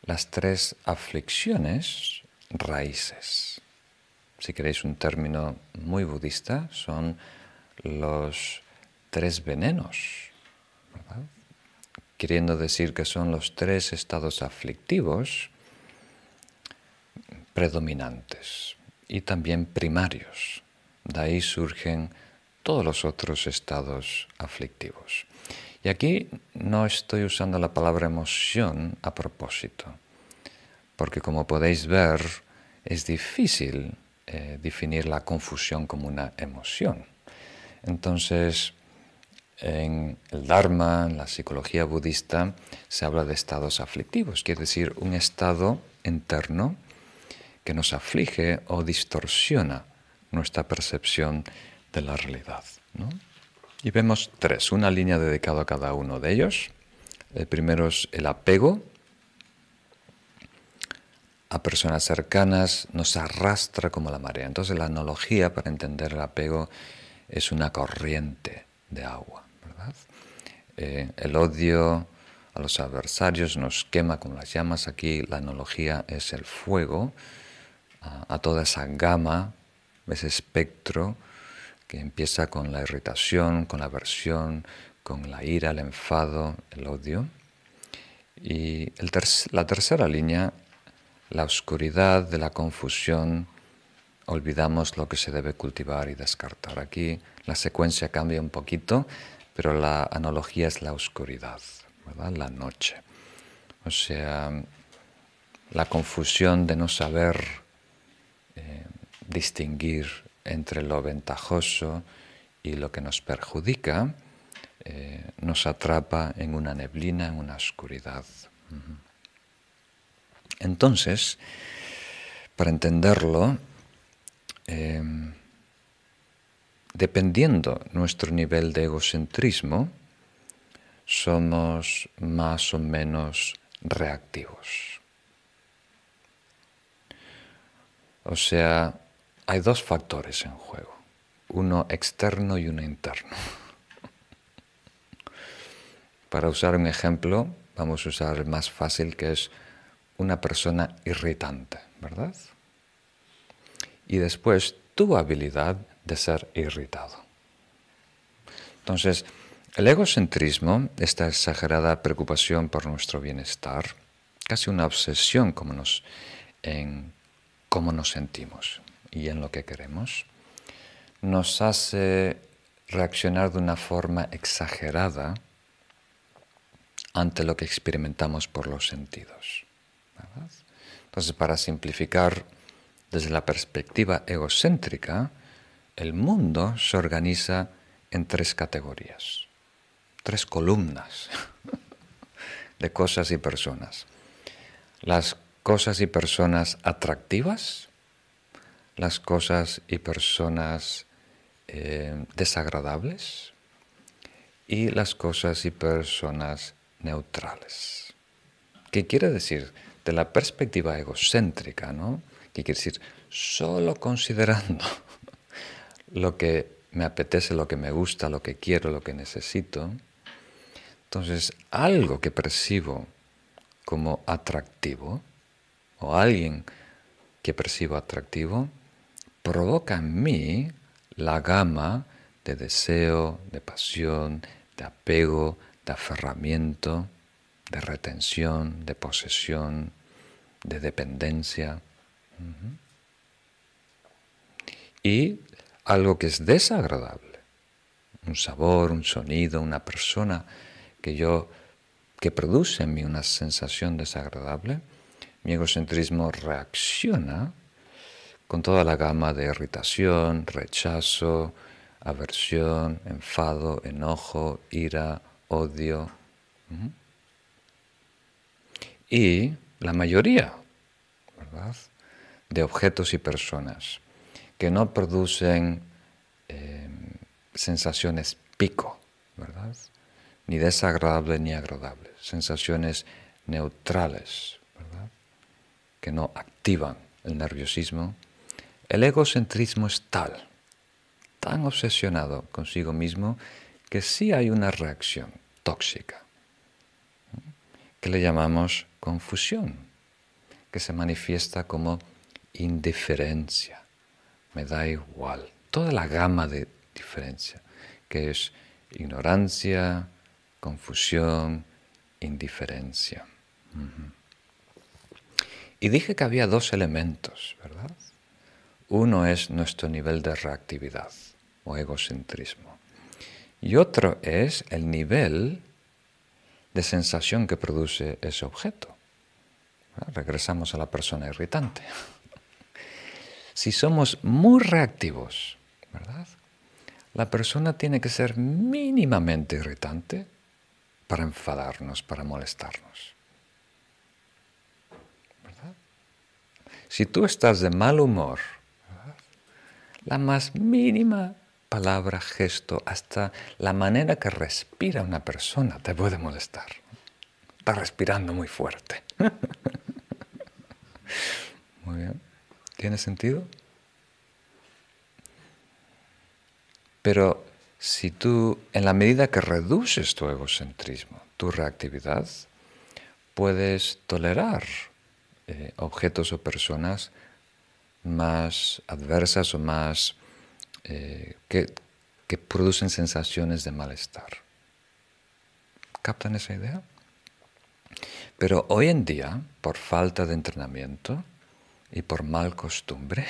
A: las tres aflicciones raíces. Si queréis un término muy budista, son los tres venenos, queriendo decir que son los tres estados aflictivos predominantes y también primarios. De ahí surgen todos los otros estados aflictivos. Y aquí no estoy usando la palabra emoción a propósito, porque como podéis ver, es difícil eh, definir la confusión como una emoción. Entonces, en el Dharma, en la psicología budista, se habla de estados aflictivos, quiere decir un estado interno que nos aflige o distorsiona nuestra percepción de la realidad. Y vemos tres, una línea dedicada a cada uno de ellos. El primero es el apego a personas cercanas, nos arrastra como la marea. Entonces la analogía para entender el apego es una corriente de agua. Eh, el odio a los adversarios nos quema como las llamas. Aquí la analogía es el fuego a toda esa gama, ese espectro que empieza con la irritación, con la aversión, con la ira, el enfado, el odio. Y la tercera línea, la oscuridad de la confusión, olvidamos lo que se debe cultivar y descartar. Aquí la secuencia cambia un poquito, pero la analogía es la oscuridad, la noche. O sea, la confusión de no saber eh, distinguir entre lo ventajoso y lo que nos perjudica, eh, nos atrapa en una neblina, en una oscuridad. Entonces, para entenderlo, em, dependiendo nuestro nivel de egocentrismo, somos más o menos reactivos. O sea, hay dos factores en juego, uno externo y uno interno. Para usar un ejemplo, vamos a usar el más fácil que es una persona irritante, ¿verdad? Y después tu habilidad de ser irritado. Entonces, el egocentrismo, esta exagerada preocupación por nuestro bienestar, casi una obsesión como nos, en cómo nos sentimos y en lo que queremos, nos hace reaccionar de una forma exagerada ante lo que experimentamos por los sentidos. Entonces, para simplificar desde la perspectiva egocéntrica, el mundo se organiza en tres categorías, tres columnas de cosas y personas. Las cosas y personas atractivas, las cosas y personas eh, desagradables y las cosas y personas neutrales. ¿Qué quiere decir? De la perspectiva egocéntrica, ¿no? ¿Qué quiere decir? Solo considerando lo que me apetece, lo que me gusta, lo que quiero, lo que necesito. Entonces, algo que percibo como atractivo, o alguien que percibo atractivo, provoca en mí la gama de deseo, de pasión, de apego, de aferramiento, de retención, de posesión, de dependencia. Y algo que es desagradable, un sabor, un sonido, una persona que yo que produce en mí una sensación desagradable, mi egocentrismo reacciona con toda la gama de irritación, rechazo, aversión, enfado, enojo, ira, odio. Y la mayoría de objetos y personas que no producen eh, sensaciones pico, ¿verdad? Ni desagradables ni agradables, sensaciones neutrales, ¿verdad? Que no activan el nerviosismo. El egocentrismo es tal, tan obsesionado consigo mismo, que sí hay una reacción tóxica, que le llamamos confusión, que se manifiesta como indiferencia. Me da igual. Toda la gama de diferencia, que es ignorancia, confusión, indiferencia. Y dije que había dos elementos, ¿verdad? Uno es nuestro nivel de reactividad o egocentrismo. Y otro es el nivel de sensación que produce ese objeto. Regresamos a la persona irritante. Si somos muy reactivos. La persona tiene que ser mínimamente irritante para enfadarnos, para molestarnos. Si tú estás de mal humor, la más mínima palabra, gesto, hasta la manera que respira una persona te puede molestar. Está respirando muy fuerte. muy bien. ¿Tiene sentido? Pero si tú, en la medida que reduces tu egocentrismo, tu reactividad, puedes tolerar eh, objetos o personas más adversas o más eh, que, producen sensaciones de malestar. ¿Captan esa idea? Pero hoy en día, por falta de entrenamiento y por mal costumbre,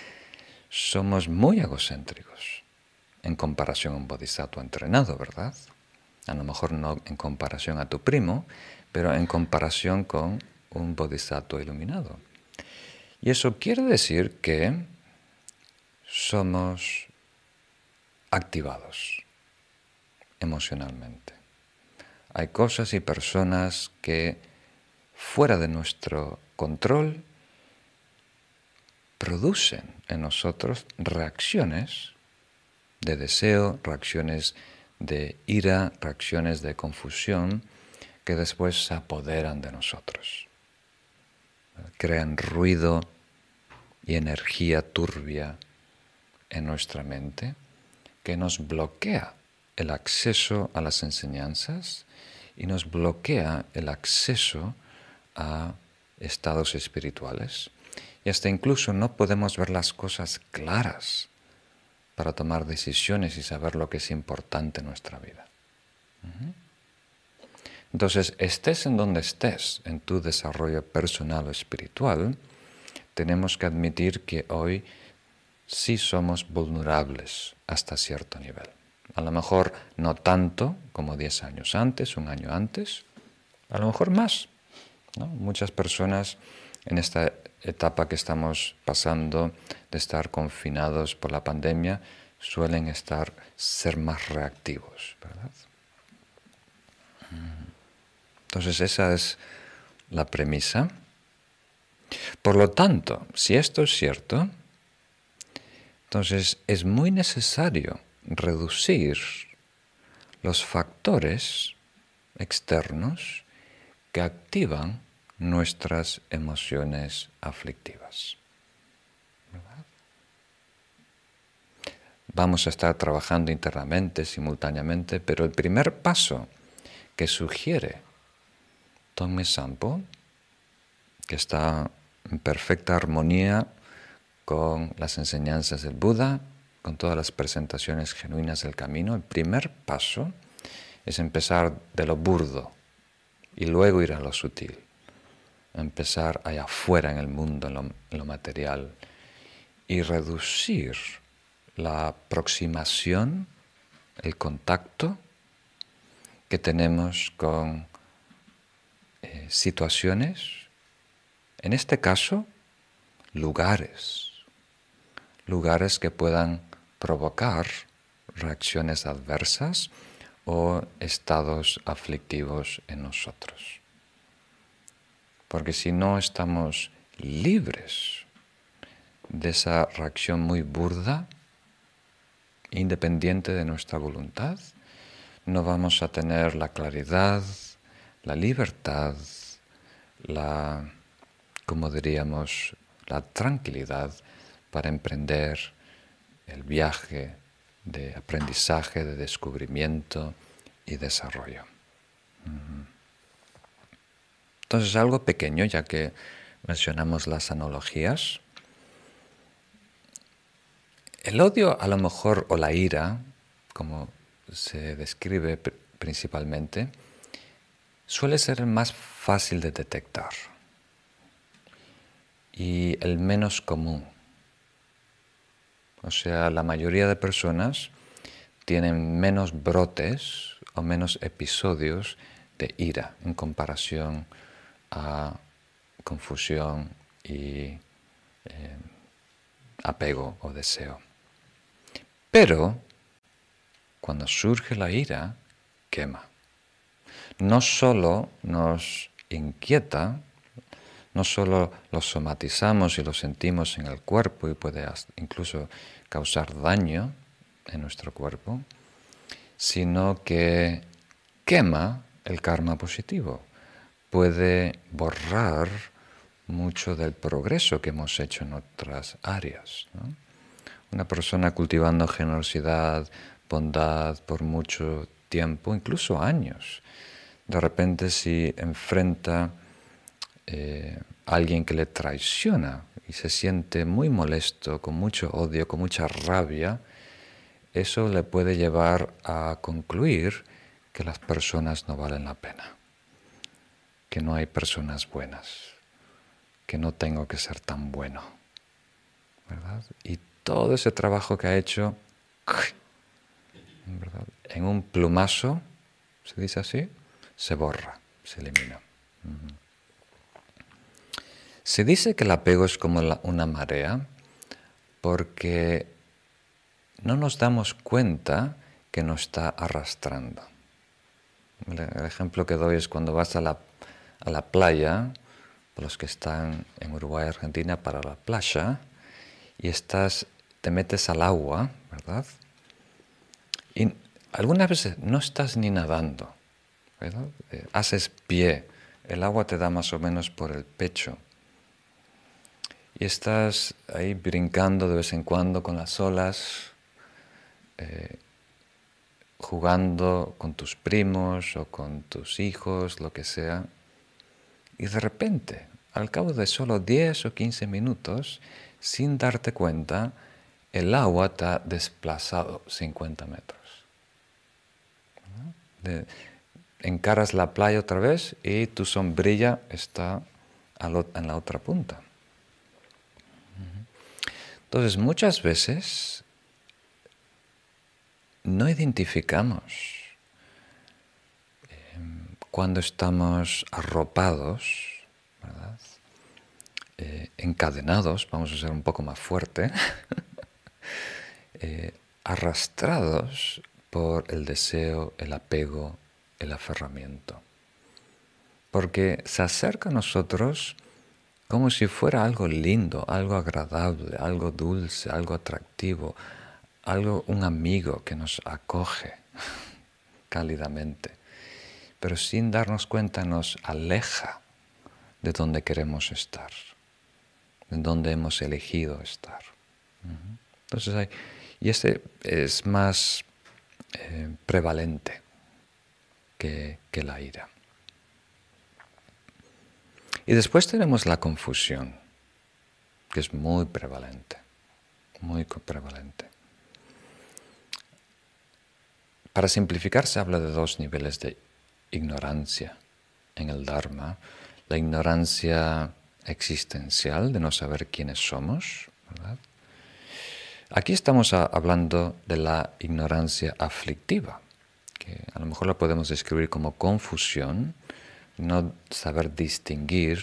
A: somos muy egocéntricos en comparación a un bodhisattva entrenado, ¿verdad? A lo mejor no en comparación a tu primo, pero en comparación con un bodhisattva iluminado. Y eso quiere decir que somos activados emocionalmente. Hay cosas y personas que fuera de nuestro control producen en nosotros reacciones de deseo, reacciones de ira, reacciones de confusión que después se apoderan de nosotros. Crean ruido y energía turbia en nuestra mente que nos bloquea el acceso a las enseñanzas y nos bloquea el acceso a estados espirituales. Y hasta incluso no podemos ver las cosas claras para tomar decisiones y saber lo que es importante en nuestra vida. Entonces, estés en donde estés en tu desarrollo personal o espiritual, tenemos que admitir que hoy sí somos vulnerables hasta cierto nivel. A lo mejor no tanto como 10 años antes, un año antes, a lo mejor más. Muchas personas en esta etapa que estamos pasando de estar confinados por la pandemia suelen estar ser más reactivos, ¿verdad? Entonces esa es la premisa. Por lo tanto, si esto es cierto, entonces es muy necesario reducir los factores externos que activan nuestras emociones aflictivas. Vamos a estar trabajando internamente, simultáneamente, pero el primer paso que sugiere Tongme Sampo, que está en perfecta armonía con las enseñanzas del Buda, con todas las presentaciones genuinas del camino, el primer paso es empezar de lo burdo y luego ir a lo sutil. Empezar allá afuera en el mundo, lo, en lo material, y reducir la aproximación, el contacto que tenemos con situaciones, en este caso, lugares, lugares que puedan provocar reacciones adversas o estados aflictivos en nosotros. Porque si no estamos libres de esa reacción muy burda, independiente de nuestra voluntad, no vamos a tener la claridad, la libertad, la, como diríamos, la tranquilidad para emprender el viaje de aprendizaje, de descubrimiento y desarrollo. Entonces, algo pequeño, ya que mencionamos las analogías. El odio a lo mejor o la ira, como se describe principalmente, suele ser más fácil de detectar y el menos común. O sea, la mayoría de personas tienen menos brotes o menos episodios de ira en comparación a confusión y eh, apego o deseo. Pero cuando surge la ira, quema. No solo nos inquieta, no solo lo somatizamos y lo sentimos en el cuerpo y puede incluso causar daño en nuestro cuerpo, sino que quema el karma positivo, puede borrar mucho del progreso que hemos hecho en otras áreas. Una persona cultivando generosidad, bondad por mucho tiempo, incluso años, de repente si enfrenta eh, alguien que le traiciona y se siente muy molesto, con mucho odio, con mucha rabia, eso le puede llevar a concluir que las personas no valen la pena. que no hay personas buenas, que no tengo que ser tan bueno. ¿verdad? Y todo ese trabajo que ha hecho, en un plumazo, se dice así, se borra, se elimina. Se dice que el apego es como una marea porque no nos damos cuenta que nos está arrastrando. El ejemplo que doy es cuando vas a la, a la playa, los que están en Uruguay, Argentina, para la playa, y estás, te metes al agua, ¿verdad? Y algunas veces no estás ni nadando, Eh, haces pie, el agua te da más o menos por el pecho. Y estás ahí brincando de vez en cuando con las olas, eh, jugando con tus primos o con tus hijos, lo que sea. Y de repente, al cabo de solo 10 o 15 minutos, sin darte cuenta, el agua te ha desplazado 50 metros. Encaras la playa otra vez y tu sombrilla está en la otra punta. Entonces, muchas veces no identificamos em, cuando estamos arropados, eh, encadenados, vamos a ser un poco más fuerte, eh, arrastrados por el deseo, el apego, el aferramiento. Porque se acerca a nosotros como si fuera algo lindo, algo agradable, algo dulce, algo atractivo, algo, un amigo que nos acoge cálidamente, pero sin darnos cuenta nos aleja de donde queremos estar, de donde hemos elegido estar. Entonces hay, y este es más eh, prevalente que, la ira. Y después tenemos la confusión, que es muy prevalente, muy prevalente. Para simplificar, se habla de dos niveles de ignorancia en el Dharma. La ignorancia existencial, de no saber quiénes somos. Aquí estamos hablando de la ignorancia aflictiva, que a lo mejor la podemos describir como confusión, no saber distinguir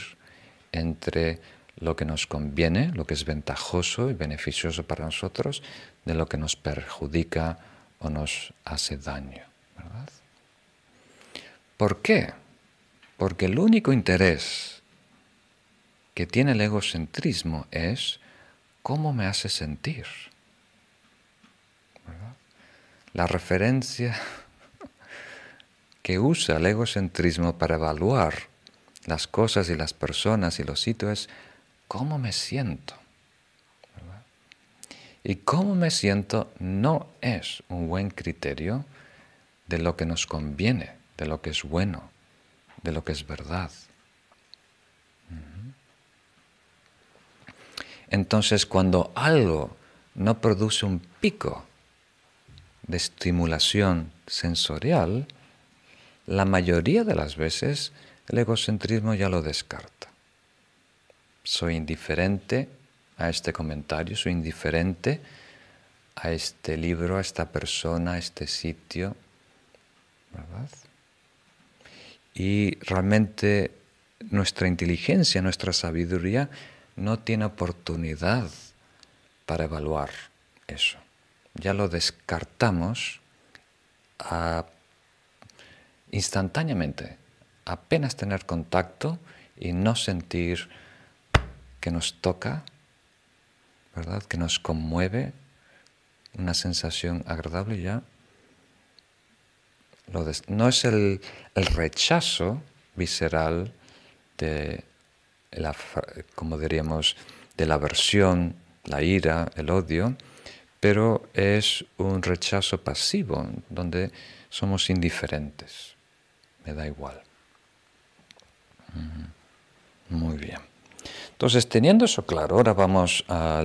A: entre lo que nos conviene, lo que es ventajoso y beneficioso para nosotros, de lo que nos perjudica o nos hace daño. ¿verdad? ¿Por qué? Porque el único interés que tiene el egocentrismo es cómo me hace sentir. La referencia que usa el egocentrismo para evaluar las cosas y las personas y los sitios es cómo me siento. Y cómo me siento no es un buen criterio de lo que nos conviene, de lo que es bueno, de lo que es verdad. Entonces, cuando algo no produce un pico de estimulación sensorial, la mayoría de las veces el egocentrismo ya lo descarta. Soy indiferente a este comentario, soy indiferente a este libro, a esta persona, a este sitio, ¿verdad? Y realmente nuestra inteligencia, nuestra sabiduría no tiene oportunidad para evaluar eso. Ya lo descartamos instantáneamente, apenas tener contacto y no sentir que nos toca ¿verdad? Que nos conmueve, una sensación agradable ya. no es el, rechazo visceral de como diríamos, de la aversión, la ira, el odio, pero es un rechazo pasivo, donde somos indiferentes. Me da igual. Muy bien. Entonces, teniendo eso claro, ahora vamos a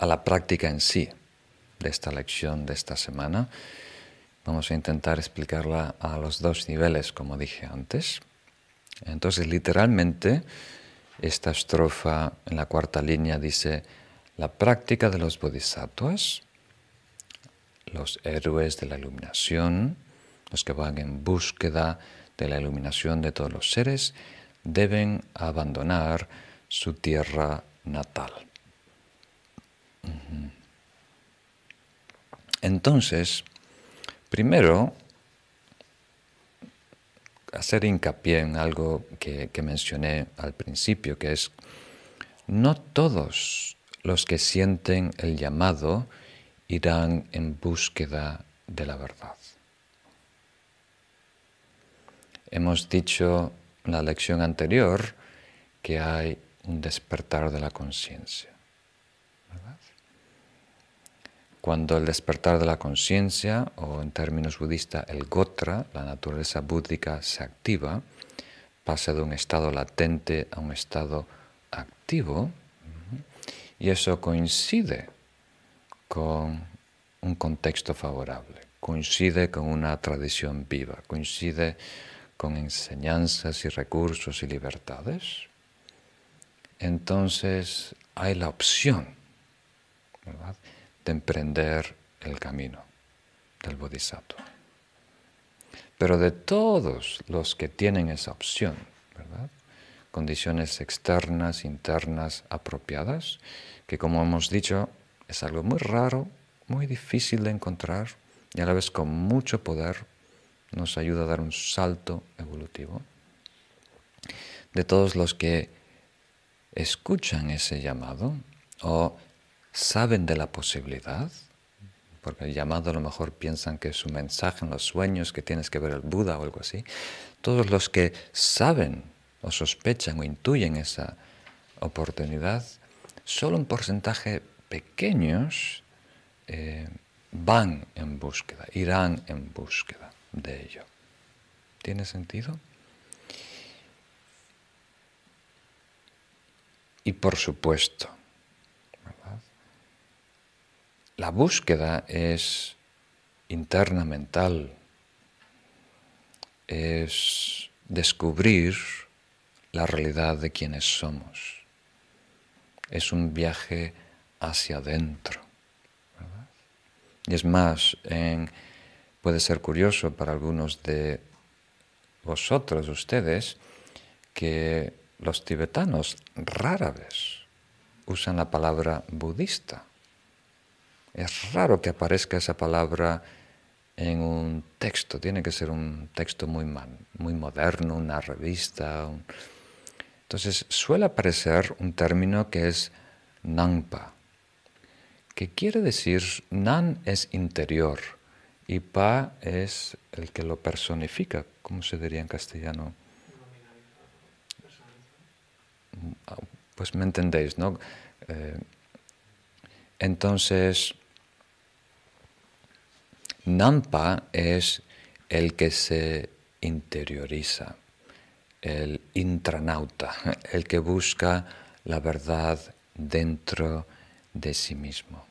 A: la práctica en sí de esta lección de esta semana. Vamos a intentar explicarla a los dos niveles, como dije antes. Entonces, literalmente, esta estrofa en la cuarta línea dice, la práctica de los bodhisattvas, los héroes de la iluminación, los que van en búsqueda de la iluminación de todos los seres, deben abandonar su tierra natal. Entonces, primero, hacer hincapié en algo que, mencioné al principio, que es, no todos los que sienten el llamado irán en búsqueda de la verdad. Hemos dicho en la lección anterior que hay un despertar de la conciencia. Cuando el despertar de la conciencia, o en términos budistas el gotra, la naturaleza búdica, se activa, pasa de un estado latente a un estado activo, y eso coincide con un contexto favorable, coincide con una tradición viva, coincide con enseñanzas y recursos y libertades, entonces hay la opción de emprender el camino del bodhisattva. Pero de todos los que tienen esa opción, condiciones externas, internas, apropiadas, que como hemos dicho es algo muy raro, muy difícil de encontrar y a la vez con mucho poder, nos ayuda a dar un salto evolutivo. De todos los que escuchan ese llamado o saben de la posibilidad, porque el llamado a lo mejor piensan que es un mensaje en los sueños, que tienes que ver al Buda o algo así, todos los que saben o sospechan o intuyen esa oportunidad, solo un porcentaje pequeños eh, van en búsqueda, irán en búsqueda de ello. ¿Tiene sentido? Y por supuesto, la búsqueda es interna mental, es descubrir la realidad de quienes somos. Es un viaje hacia adentro. Y es más, en Puede ser curioso para algunos de vosotros, ustedes, que los tibetanos rara vez usan la palabra budista. Es raro que aparezca esa palabra en un texto, tiene que ser un texto muy, moderno, una revista. Entonces suele aparecer un término que es nanpa, que quiere decir, nan es interior, y Pa es el que lo personifica. ¿Cómo se diría en castellano? Pues me entendéis, ¿no? Eh, entonces, Nampa es el que se interioriza, el intranauta, el que busca la verdad dentro de sí mismo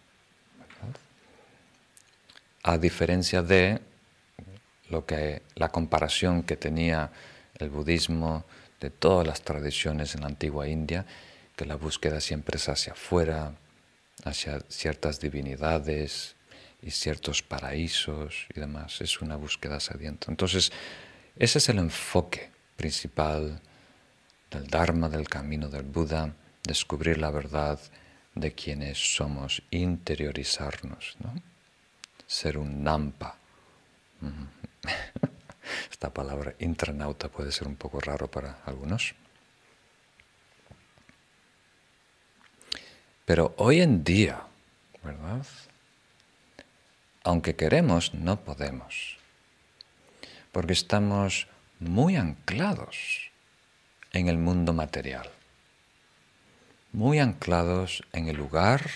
A: a diferencia de lo que la comparación que tenía el budismo de todas las tradiciones en la antigua India, que la búsqueda siempre es hacia afuera, hacia ciertas divinidades y ciertos paraísos y demás, es una búsqueda adentro. Entonces, ese es el enfoque principal del Dharma, del camino del Buda, descubrir la verdad de quienes somos, interiorizarnos. ¿no? Ser un nampa. Esta palabra intranauta puede ser un poco raro para algunos. Pero hoy en día, ¿verdad? Aunque queremos, no podemos. Porque estamos muy anclados en el mundo material. Muy anclados en el lugar,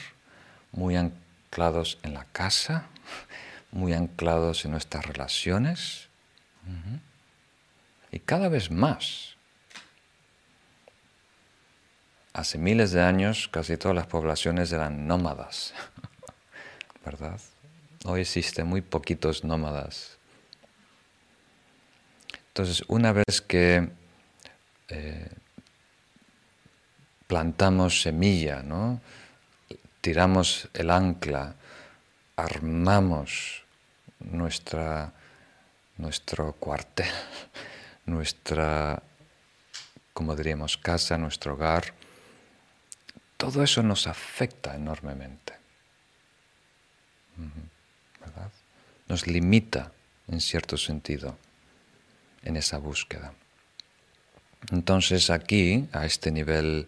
A: muy anclados en la casa, muy anclados en nuestras relaciones y cada vez más. Hace miles de años casi todas las poblaciones eran nómadas, ¿verdad? Hoy existen muy poquitos nómadas. Entonces, una vez que eh, plantamos semilla, ¿no? tiramos el ancla, armamos nuestra, nuestro cuartel, nuestra, como diríamos, casa, nuestro hogar, todo eso nos afecta enormemente. Nos limita en cierto sentido en esa búsqueda. Entonces aquí, a este nivel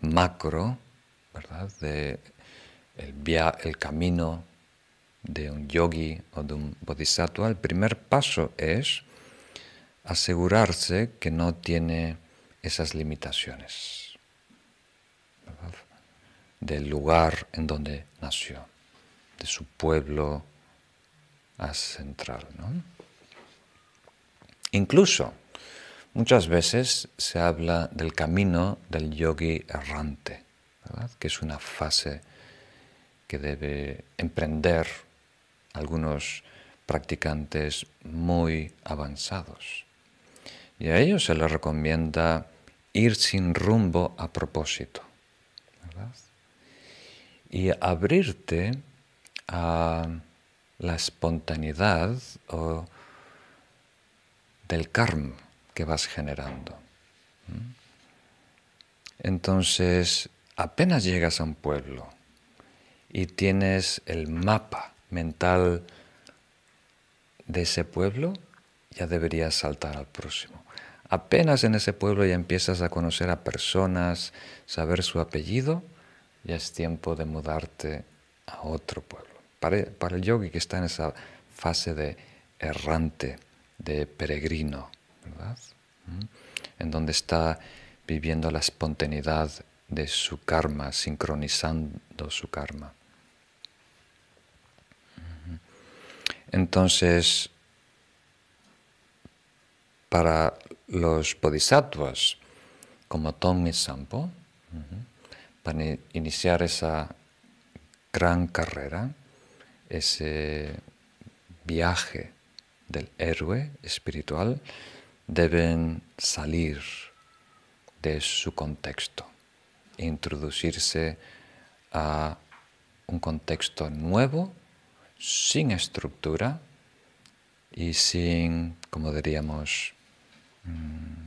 A: macro, ¿verdad? El, el camino de un yogi o de un bodhisattva, el primer paso es asegurarse que no tiene esas limitaciones del lugar en donde nació, de su pueblo central. Incluso muchas veces se habla del camino del yogi errante, que es una fase que debe emprender algunos practicantes muy avanzados. Y a ellos se les recomienda ir sin rumbo a propósito. Y abrirte a la espontaneidad o del karma que vas generando. Entonces, apenas llegas a un pueblo y tienes el mapa mental de ese pueblo, ya deberías saltar al próximo. Apenas en ese pueblo ya empiezas a conocer a personas, saber su apellido, ya es tiempo de mudarte a otro pueblo. Para, el yogi que está en esa fase de errante, de peregrino, ¿verdad? ¿Mm? En donde está viviendo la espontaneidad de su karma, sincronizando su karma. Entonces, para los bodhisattvas, como Tommy Sampo, para iniciar esa gran carrera, ese viaje del héroe espiritual, deben salir de su contexto, introducirse a un contexto nuevo sin estructura y sin, como diríamos, mm,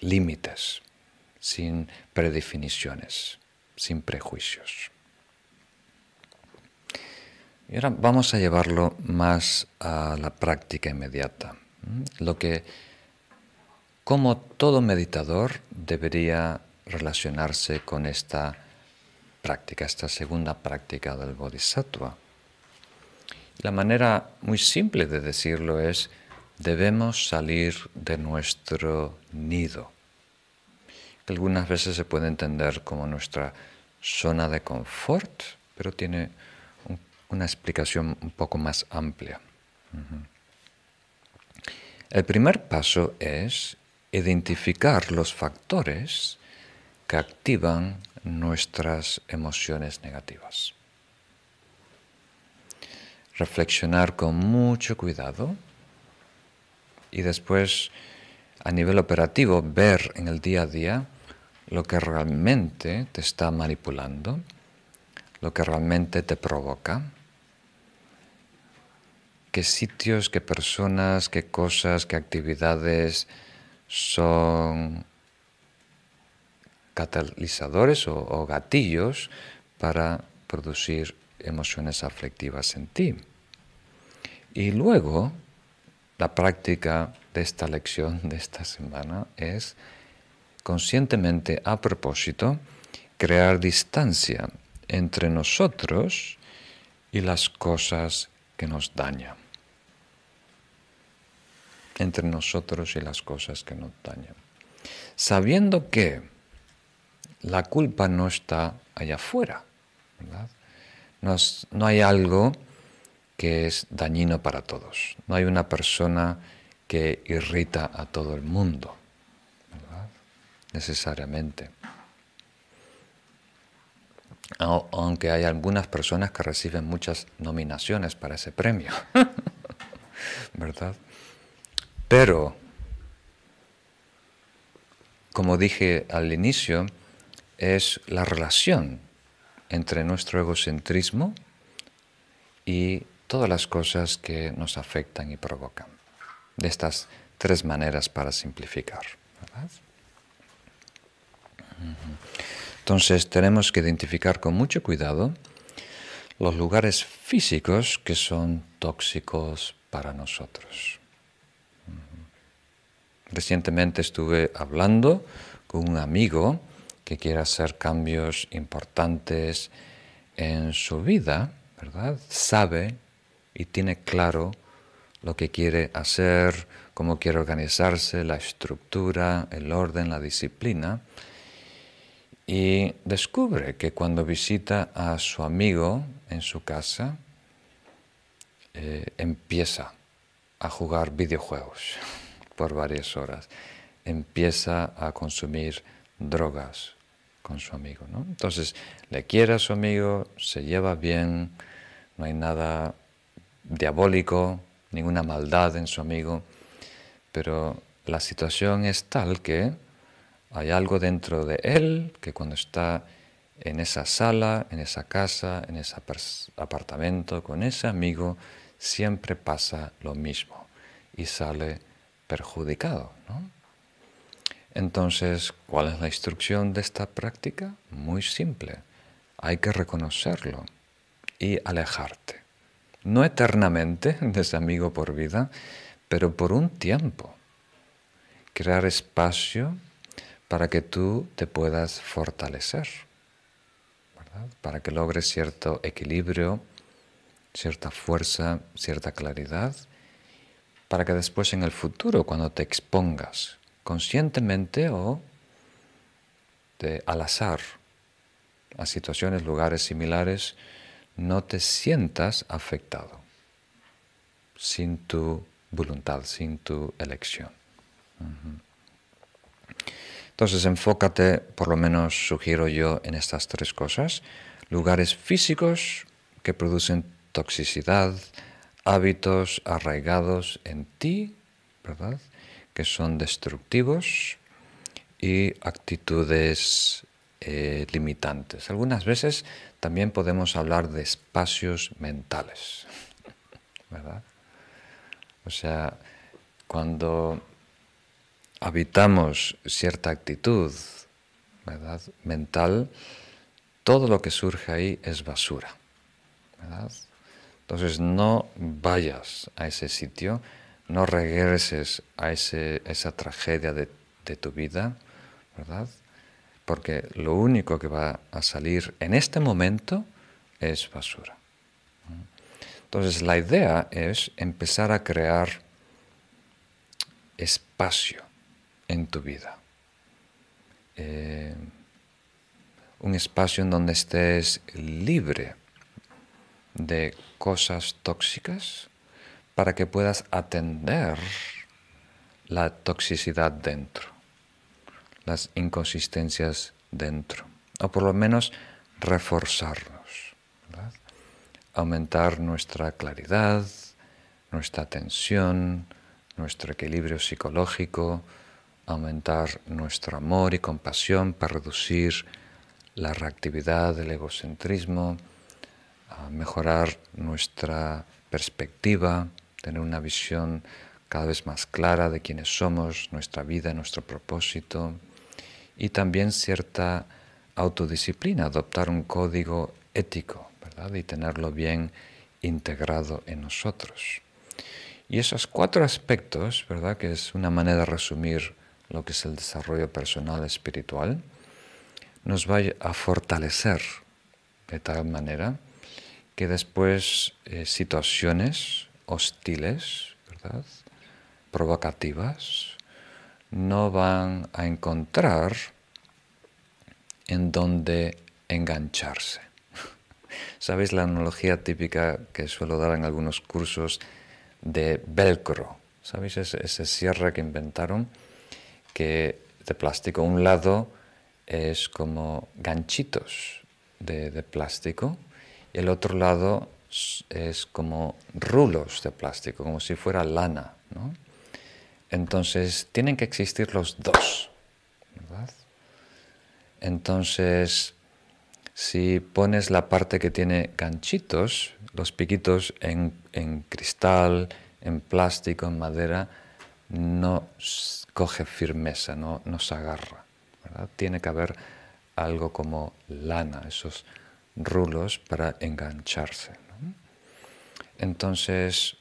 A: límites, sin predefiniciones, sin prejuicios. Y ahora vamos a llevarlo más a la práctica inmediata. Lo que, como todo meditador, debería relacionarse con esta práctica, esta segunda práctica del Bodhisattva. La manera muy simple de decirlo es, debemos salir de nuestro nido. Algunas veces se puede entender como nuestra zona de confort, pero tiene una explicación un poco más amplia. El primer paso es identificar los factores que activan nuestras emociones negativas reflexionar con mucho cuidado y después a nivel operativo ver en el día a día lo que realmente te está manipulando, lo que realmente te provoca, qué sitios, qué personas, qué cosas, qué actividades son catalizadores o, gatillos para producir emociones aflictivas en ti. Y luego, la práctica de esta lección de esta semana es conscientemente a propósito crear distancia entre nosotros y las cosas que nos dañan. Entre nosotros y las cosas que nos dañan. Sabiendo que la culpa no está allá afuera, ¿verdad? No, hay algo que es dañino para todos. No hay una persona que irrita a todo el mundo, necesariamente. Aunque hay algunas personas que reciben muchas nominaciones para ese premio, ¿verdad? Pero como dije al inicio, es la relación entre nuestro egocentrismo y todas las cosas que nos afectan y provocan. De estas tres maneras para simplificar. Entonces tenemos que identificar con mucho cuidado los lugares físicos que son tóxicos para nosotros. Recientemente estuve hablando con un amigo que quiere hacer cambios importantes en su vida, ¿verdad? Sabe y tiene claro lo que quiere hacer, cómo quiere organizarse, la estructura, el orden, la disciplina. Y descubre que cuando visita a su amigo en su casa, eh, empieza a jugar videojuegos por varias horas, empieza a consumir drogas con su amigo. ¿no? Entonces, le quiere a su amigo, se lleva bien, no hay nada diabólico, ninguna maldad en su amigo, pero la situación es tal que hay algo dentro de él que cuando está en esa sala, en esa casa, en ese apartamento, con ese amigo, siempre pasa lo mismo y sale perjudicado. Entonces, ¿cuál es la instrucción de esta práctica? Muy simple. Hay que reconocerlo y alejarte. No eternamente de ese amigo por vida, pero por un tiempo. Crear espacio para que tú te puedas fortalecer, para que logres cierto equilibrio, cierta fuerza, cierta claridad, para que después en el futuro, cuando te expongas conscientemente o de, al azar a situaciones, lugares similares, no te sientas afectado sin tu voluntad, sin tu elección. Entonces enfócate, por lo menos sugiero yo, en estas tres cosas. Lugares físicos que producen toxicidad, hábitos arraigados en ti, ¿verdad? Que son destructivos y actitudes eh, limitantes. Algunas veces también podemos hablar de espacios mentales, ¿verdad? O sea, cuando habitamos cierta actitud mental, todo lo que surge ahí es basura. Entonces no vayas a ese sitio, no regreses a esa tragedia de, tu vida, ¿verdad? Porque lo único que va a salir en este momento es basura. Entonces la idea es empezar a crear espacio en tu vida. Eh, un espacio en donde estés libre de cosas tóxicas para que puedas atender la toxicidad dentro, las inconsistencias dentro, o por lo menos reforzarnos, aumentar nuestra claridad, nuestra atención, nuestro equilibrio psicológico, aumentar nuestro amor y compasión para reducir la reactividad del egocentrismo, mejorar nuestra perspectiva, tener una visión cada vez más clara de quiénes somos, nuestra vida, nuestro propósito y también cierta autodisciplina, adoptar un código ético ¿verdad? y tenerlo bien integrado en nosotros. Y esos cuatro aspectos, ¿verdad? que es una manera de resumir lo que es el desarrollo personal espiritual, nos va a fortalecer de tal manera que después eh, situaciones hostiles, provocativas, no van a encontrar en donde engancharse. ¿Sabéis la analogía típica que suelo dar en algunos cursos de velcro? ¿Sabéis ese, ese cierre que inventaron? que de plástico. Un lado es como ganchitos de, plástico y el otro lado es como rulos de plástico, como si fuera lana. Entonces tienen que existir los dos. Entonces, si pones la parte que tiene ganchitos, los piquitos en, cristal, en plástico, en madera, no coge firmeza, no, no se agarra. Tiene que haber algo como lana, esos rulos para engancharse. Entonces,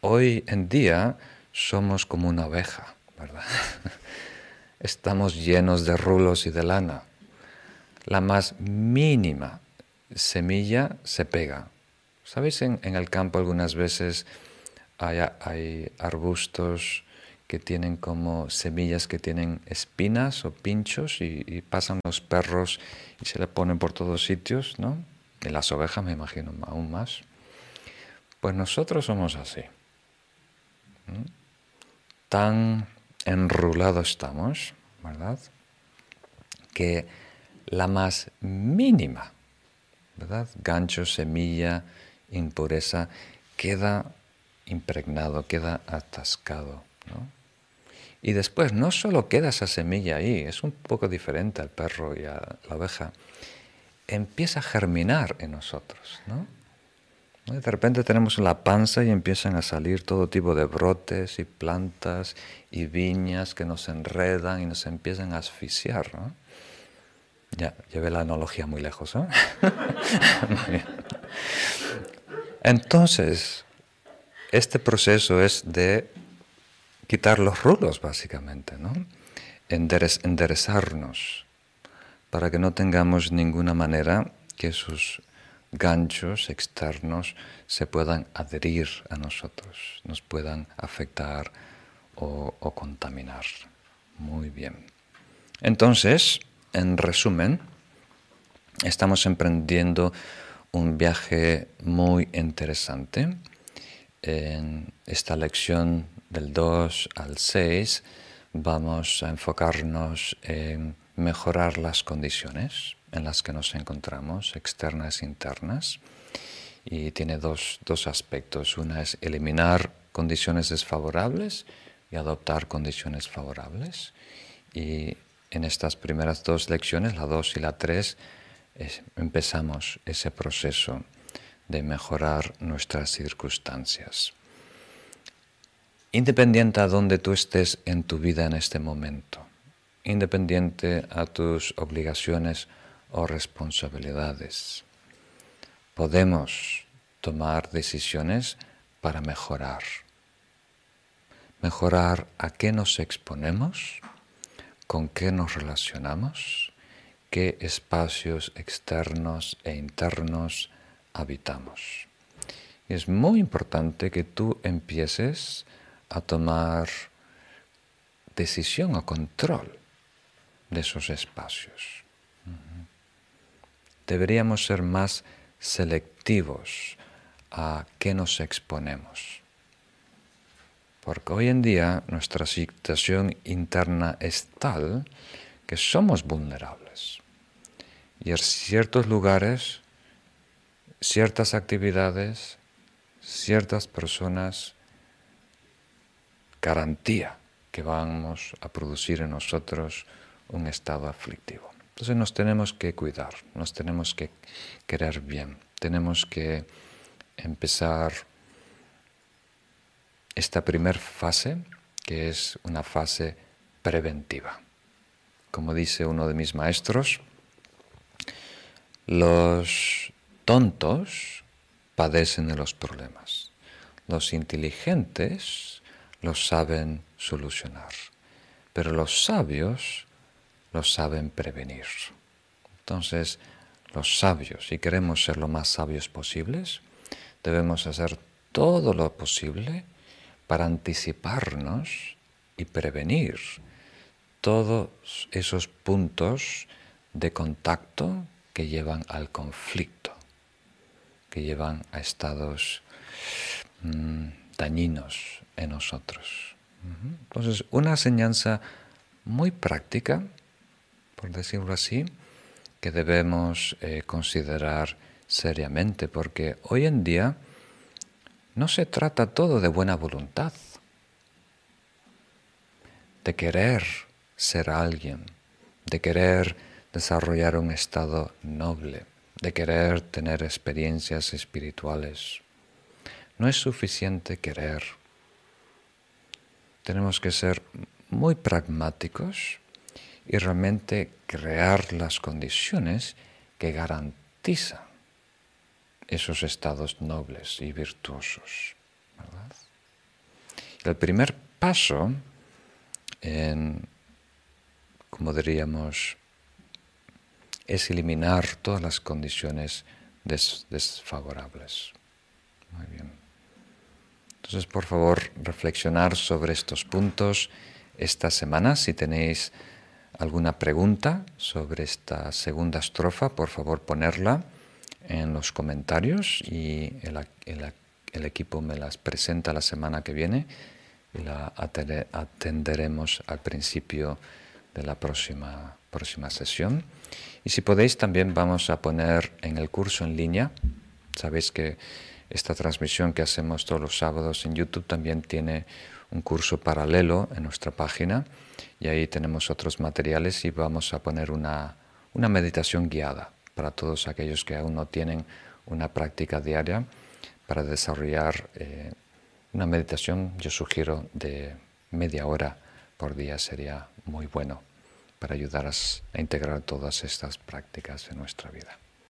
A: hoy en día somos como una oveja, ¿verdad? Estamos llenos de rulos y de lana. La más mínima semilla se pega. ¿Sabéis? En, el campo algunas veces hay, arbustos que tienen como semillas que tienen espinas o pinchos y, y, pasan los perros y se le ponen por todos sitios, ¿no? Y las ovejas me imagino aún más. Pues nosotros somos así. Tan enrulados estamos, ¿verdad? Que la más mínima, ¿verdad? Gancho, semilla, impureza, queda impregnado, queda atascado, ¿no? Y después no solo queda esa semilla ahí, es un poco diferente al perro y a la oveja, empieza a germinar en nosotros, ¿no? De repente tenemos la panza y empiezan a salir todo tipo de brotes y plantas y viñas que nos enredan y nos empiezan a asfixiar. Ya, llevé la analogía muy lejos. ¿eh? Entonces, este proceso es de quitar los rulos, básicamente, ¿no? enderezarnos para que no tengamos ninguna manera que sus ganchos externos se puedan adherir a nosotros, nos puedan afectar o, contaminar. Muy bien. Entonces, en resumen, estamos emprendiendo un viaje muy interesante. En esta lección del 2 al 6 vamos a enfocarnos en mejorar las condiciones en las que nos encontramos, externas e internas, y tiene dos, aspectos. Una es eliminar condiciones desfavorables y adoptar condiciones favorables. Y en estas primeras dos lecciones, la 2 y la 3, empezamos ese proceso de mejorar nuestras circunstancias. Independiente a donde tú estés en tu vida en este momento, independiente a tus obligaciones o responsabilidades. Podemos tomar decisiones para mejorar. Mejorar a qué nos exponemos, con qué nos relacionamos, qué espacios externos e internos habitamos. es muy importante que tú empieces a tomar decisión o control de esos espacios deberíamos ser más selectivos a qué nos exponemos. Porque hoy en día nuestra situación interna es tal que somos vulnerables. Y en ciertos lugares, ciertas actividades, ciertas personas, garantía que vamos a producir en nosotros un estado aflictivo. Entonces nos tenemos que cuidar, nos tenemos que querer bien, tenemos que empezar esta primera fase, que es una fase preventiva. Como dice uno de mis maestros, los tontos padecen de los problemas, los inteligentes los saben solucionar, pero los sabios saben prevenir. Entonces, los sabios, si queremos ser lo más sabios posibles, debemos hacer todo lo posible para anticiparnos y prevenir todos esos puntos de contacto que llevan al conflicto, que llevan a estados mm, dañinos en nosotros. Entonces, una enseñanza muy práctica por decirlo así, que debemos eh, considerar seriamente, porque hoy en día no se trata todo de buena voluntad, de querer ser alguien, de querer desarrollar un estado noble, de querer tener experiencias espirituales. No es suficiente querer. Tenemos que ser muy pragmáticos y realmente crear las condiciones que garantizan esos estados nobles y virtuosos. El primer paso como diríamos, es eliminar todas las condiciones desfavorables. Muy bien. Entonces, por favor, reflexionar sobre estos puntos esta semana. Si tenéis alguna pregunta sobre esta segunda estrofa, por favor ponerla en los comentarios y el, equipo me las presenta la semana que viene y la atenderemos al principio de la próxima, próxima sesión. Y si podéis, también vamos a poner en el curso en línea. Sabéis que esta transmisión que hacemos todos los sábados en YouTube también tiene un curso paralelo en nuestra página y ahí tenemos otros materiales y vamos a poner una, una meditación guiada para todos aquellos que aún no tienen una práctica diaria para desarrollar eh, una meditación, yo sugiero de media hora por día sería muy bueno para ayudar a integrar todas estas prácticas en nuestra vida.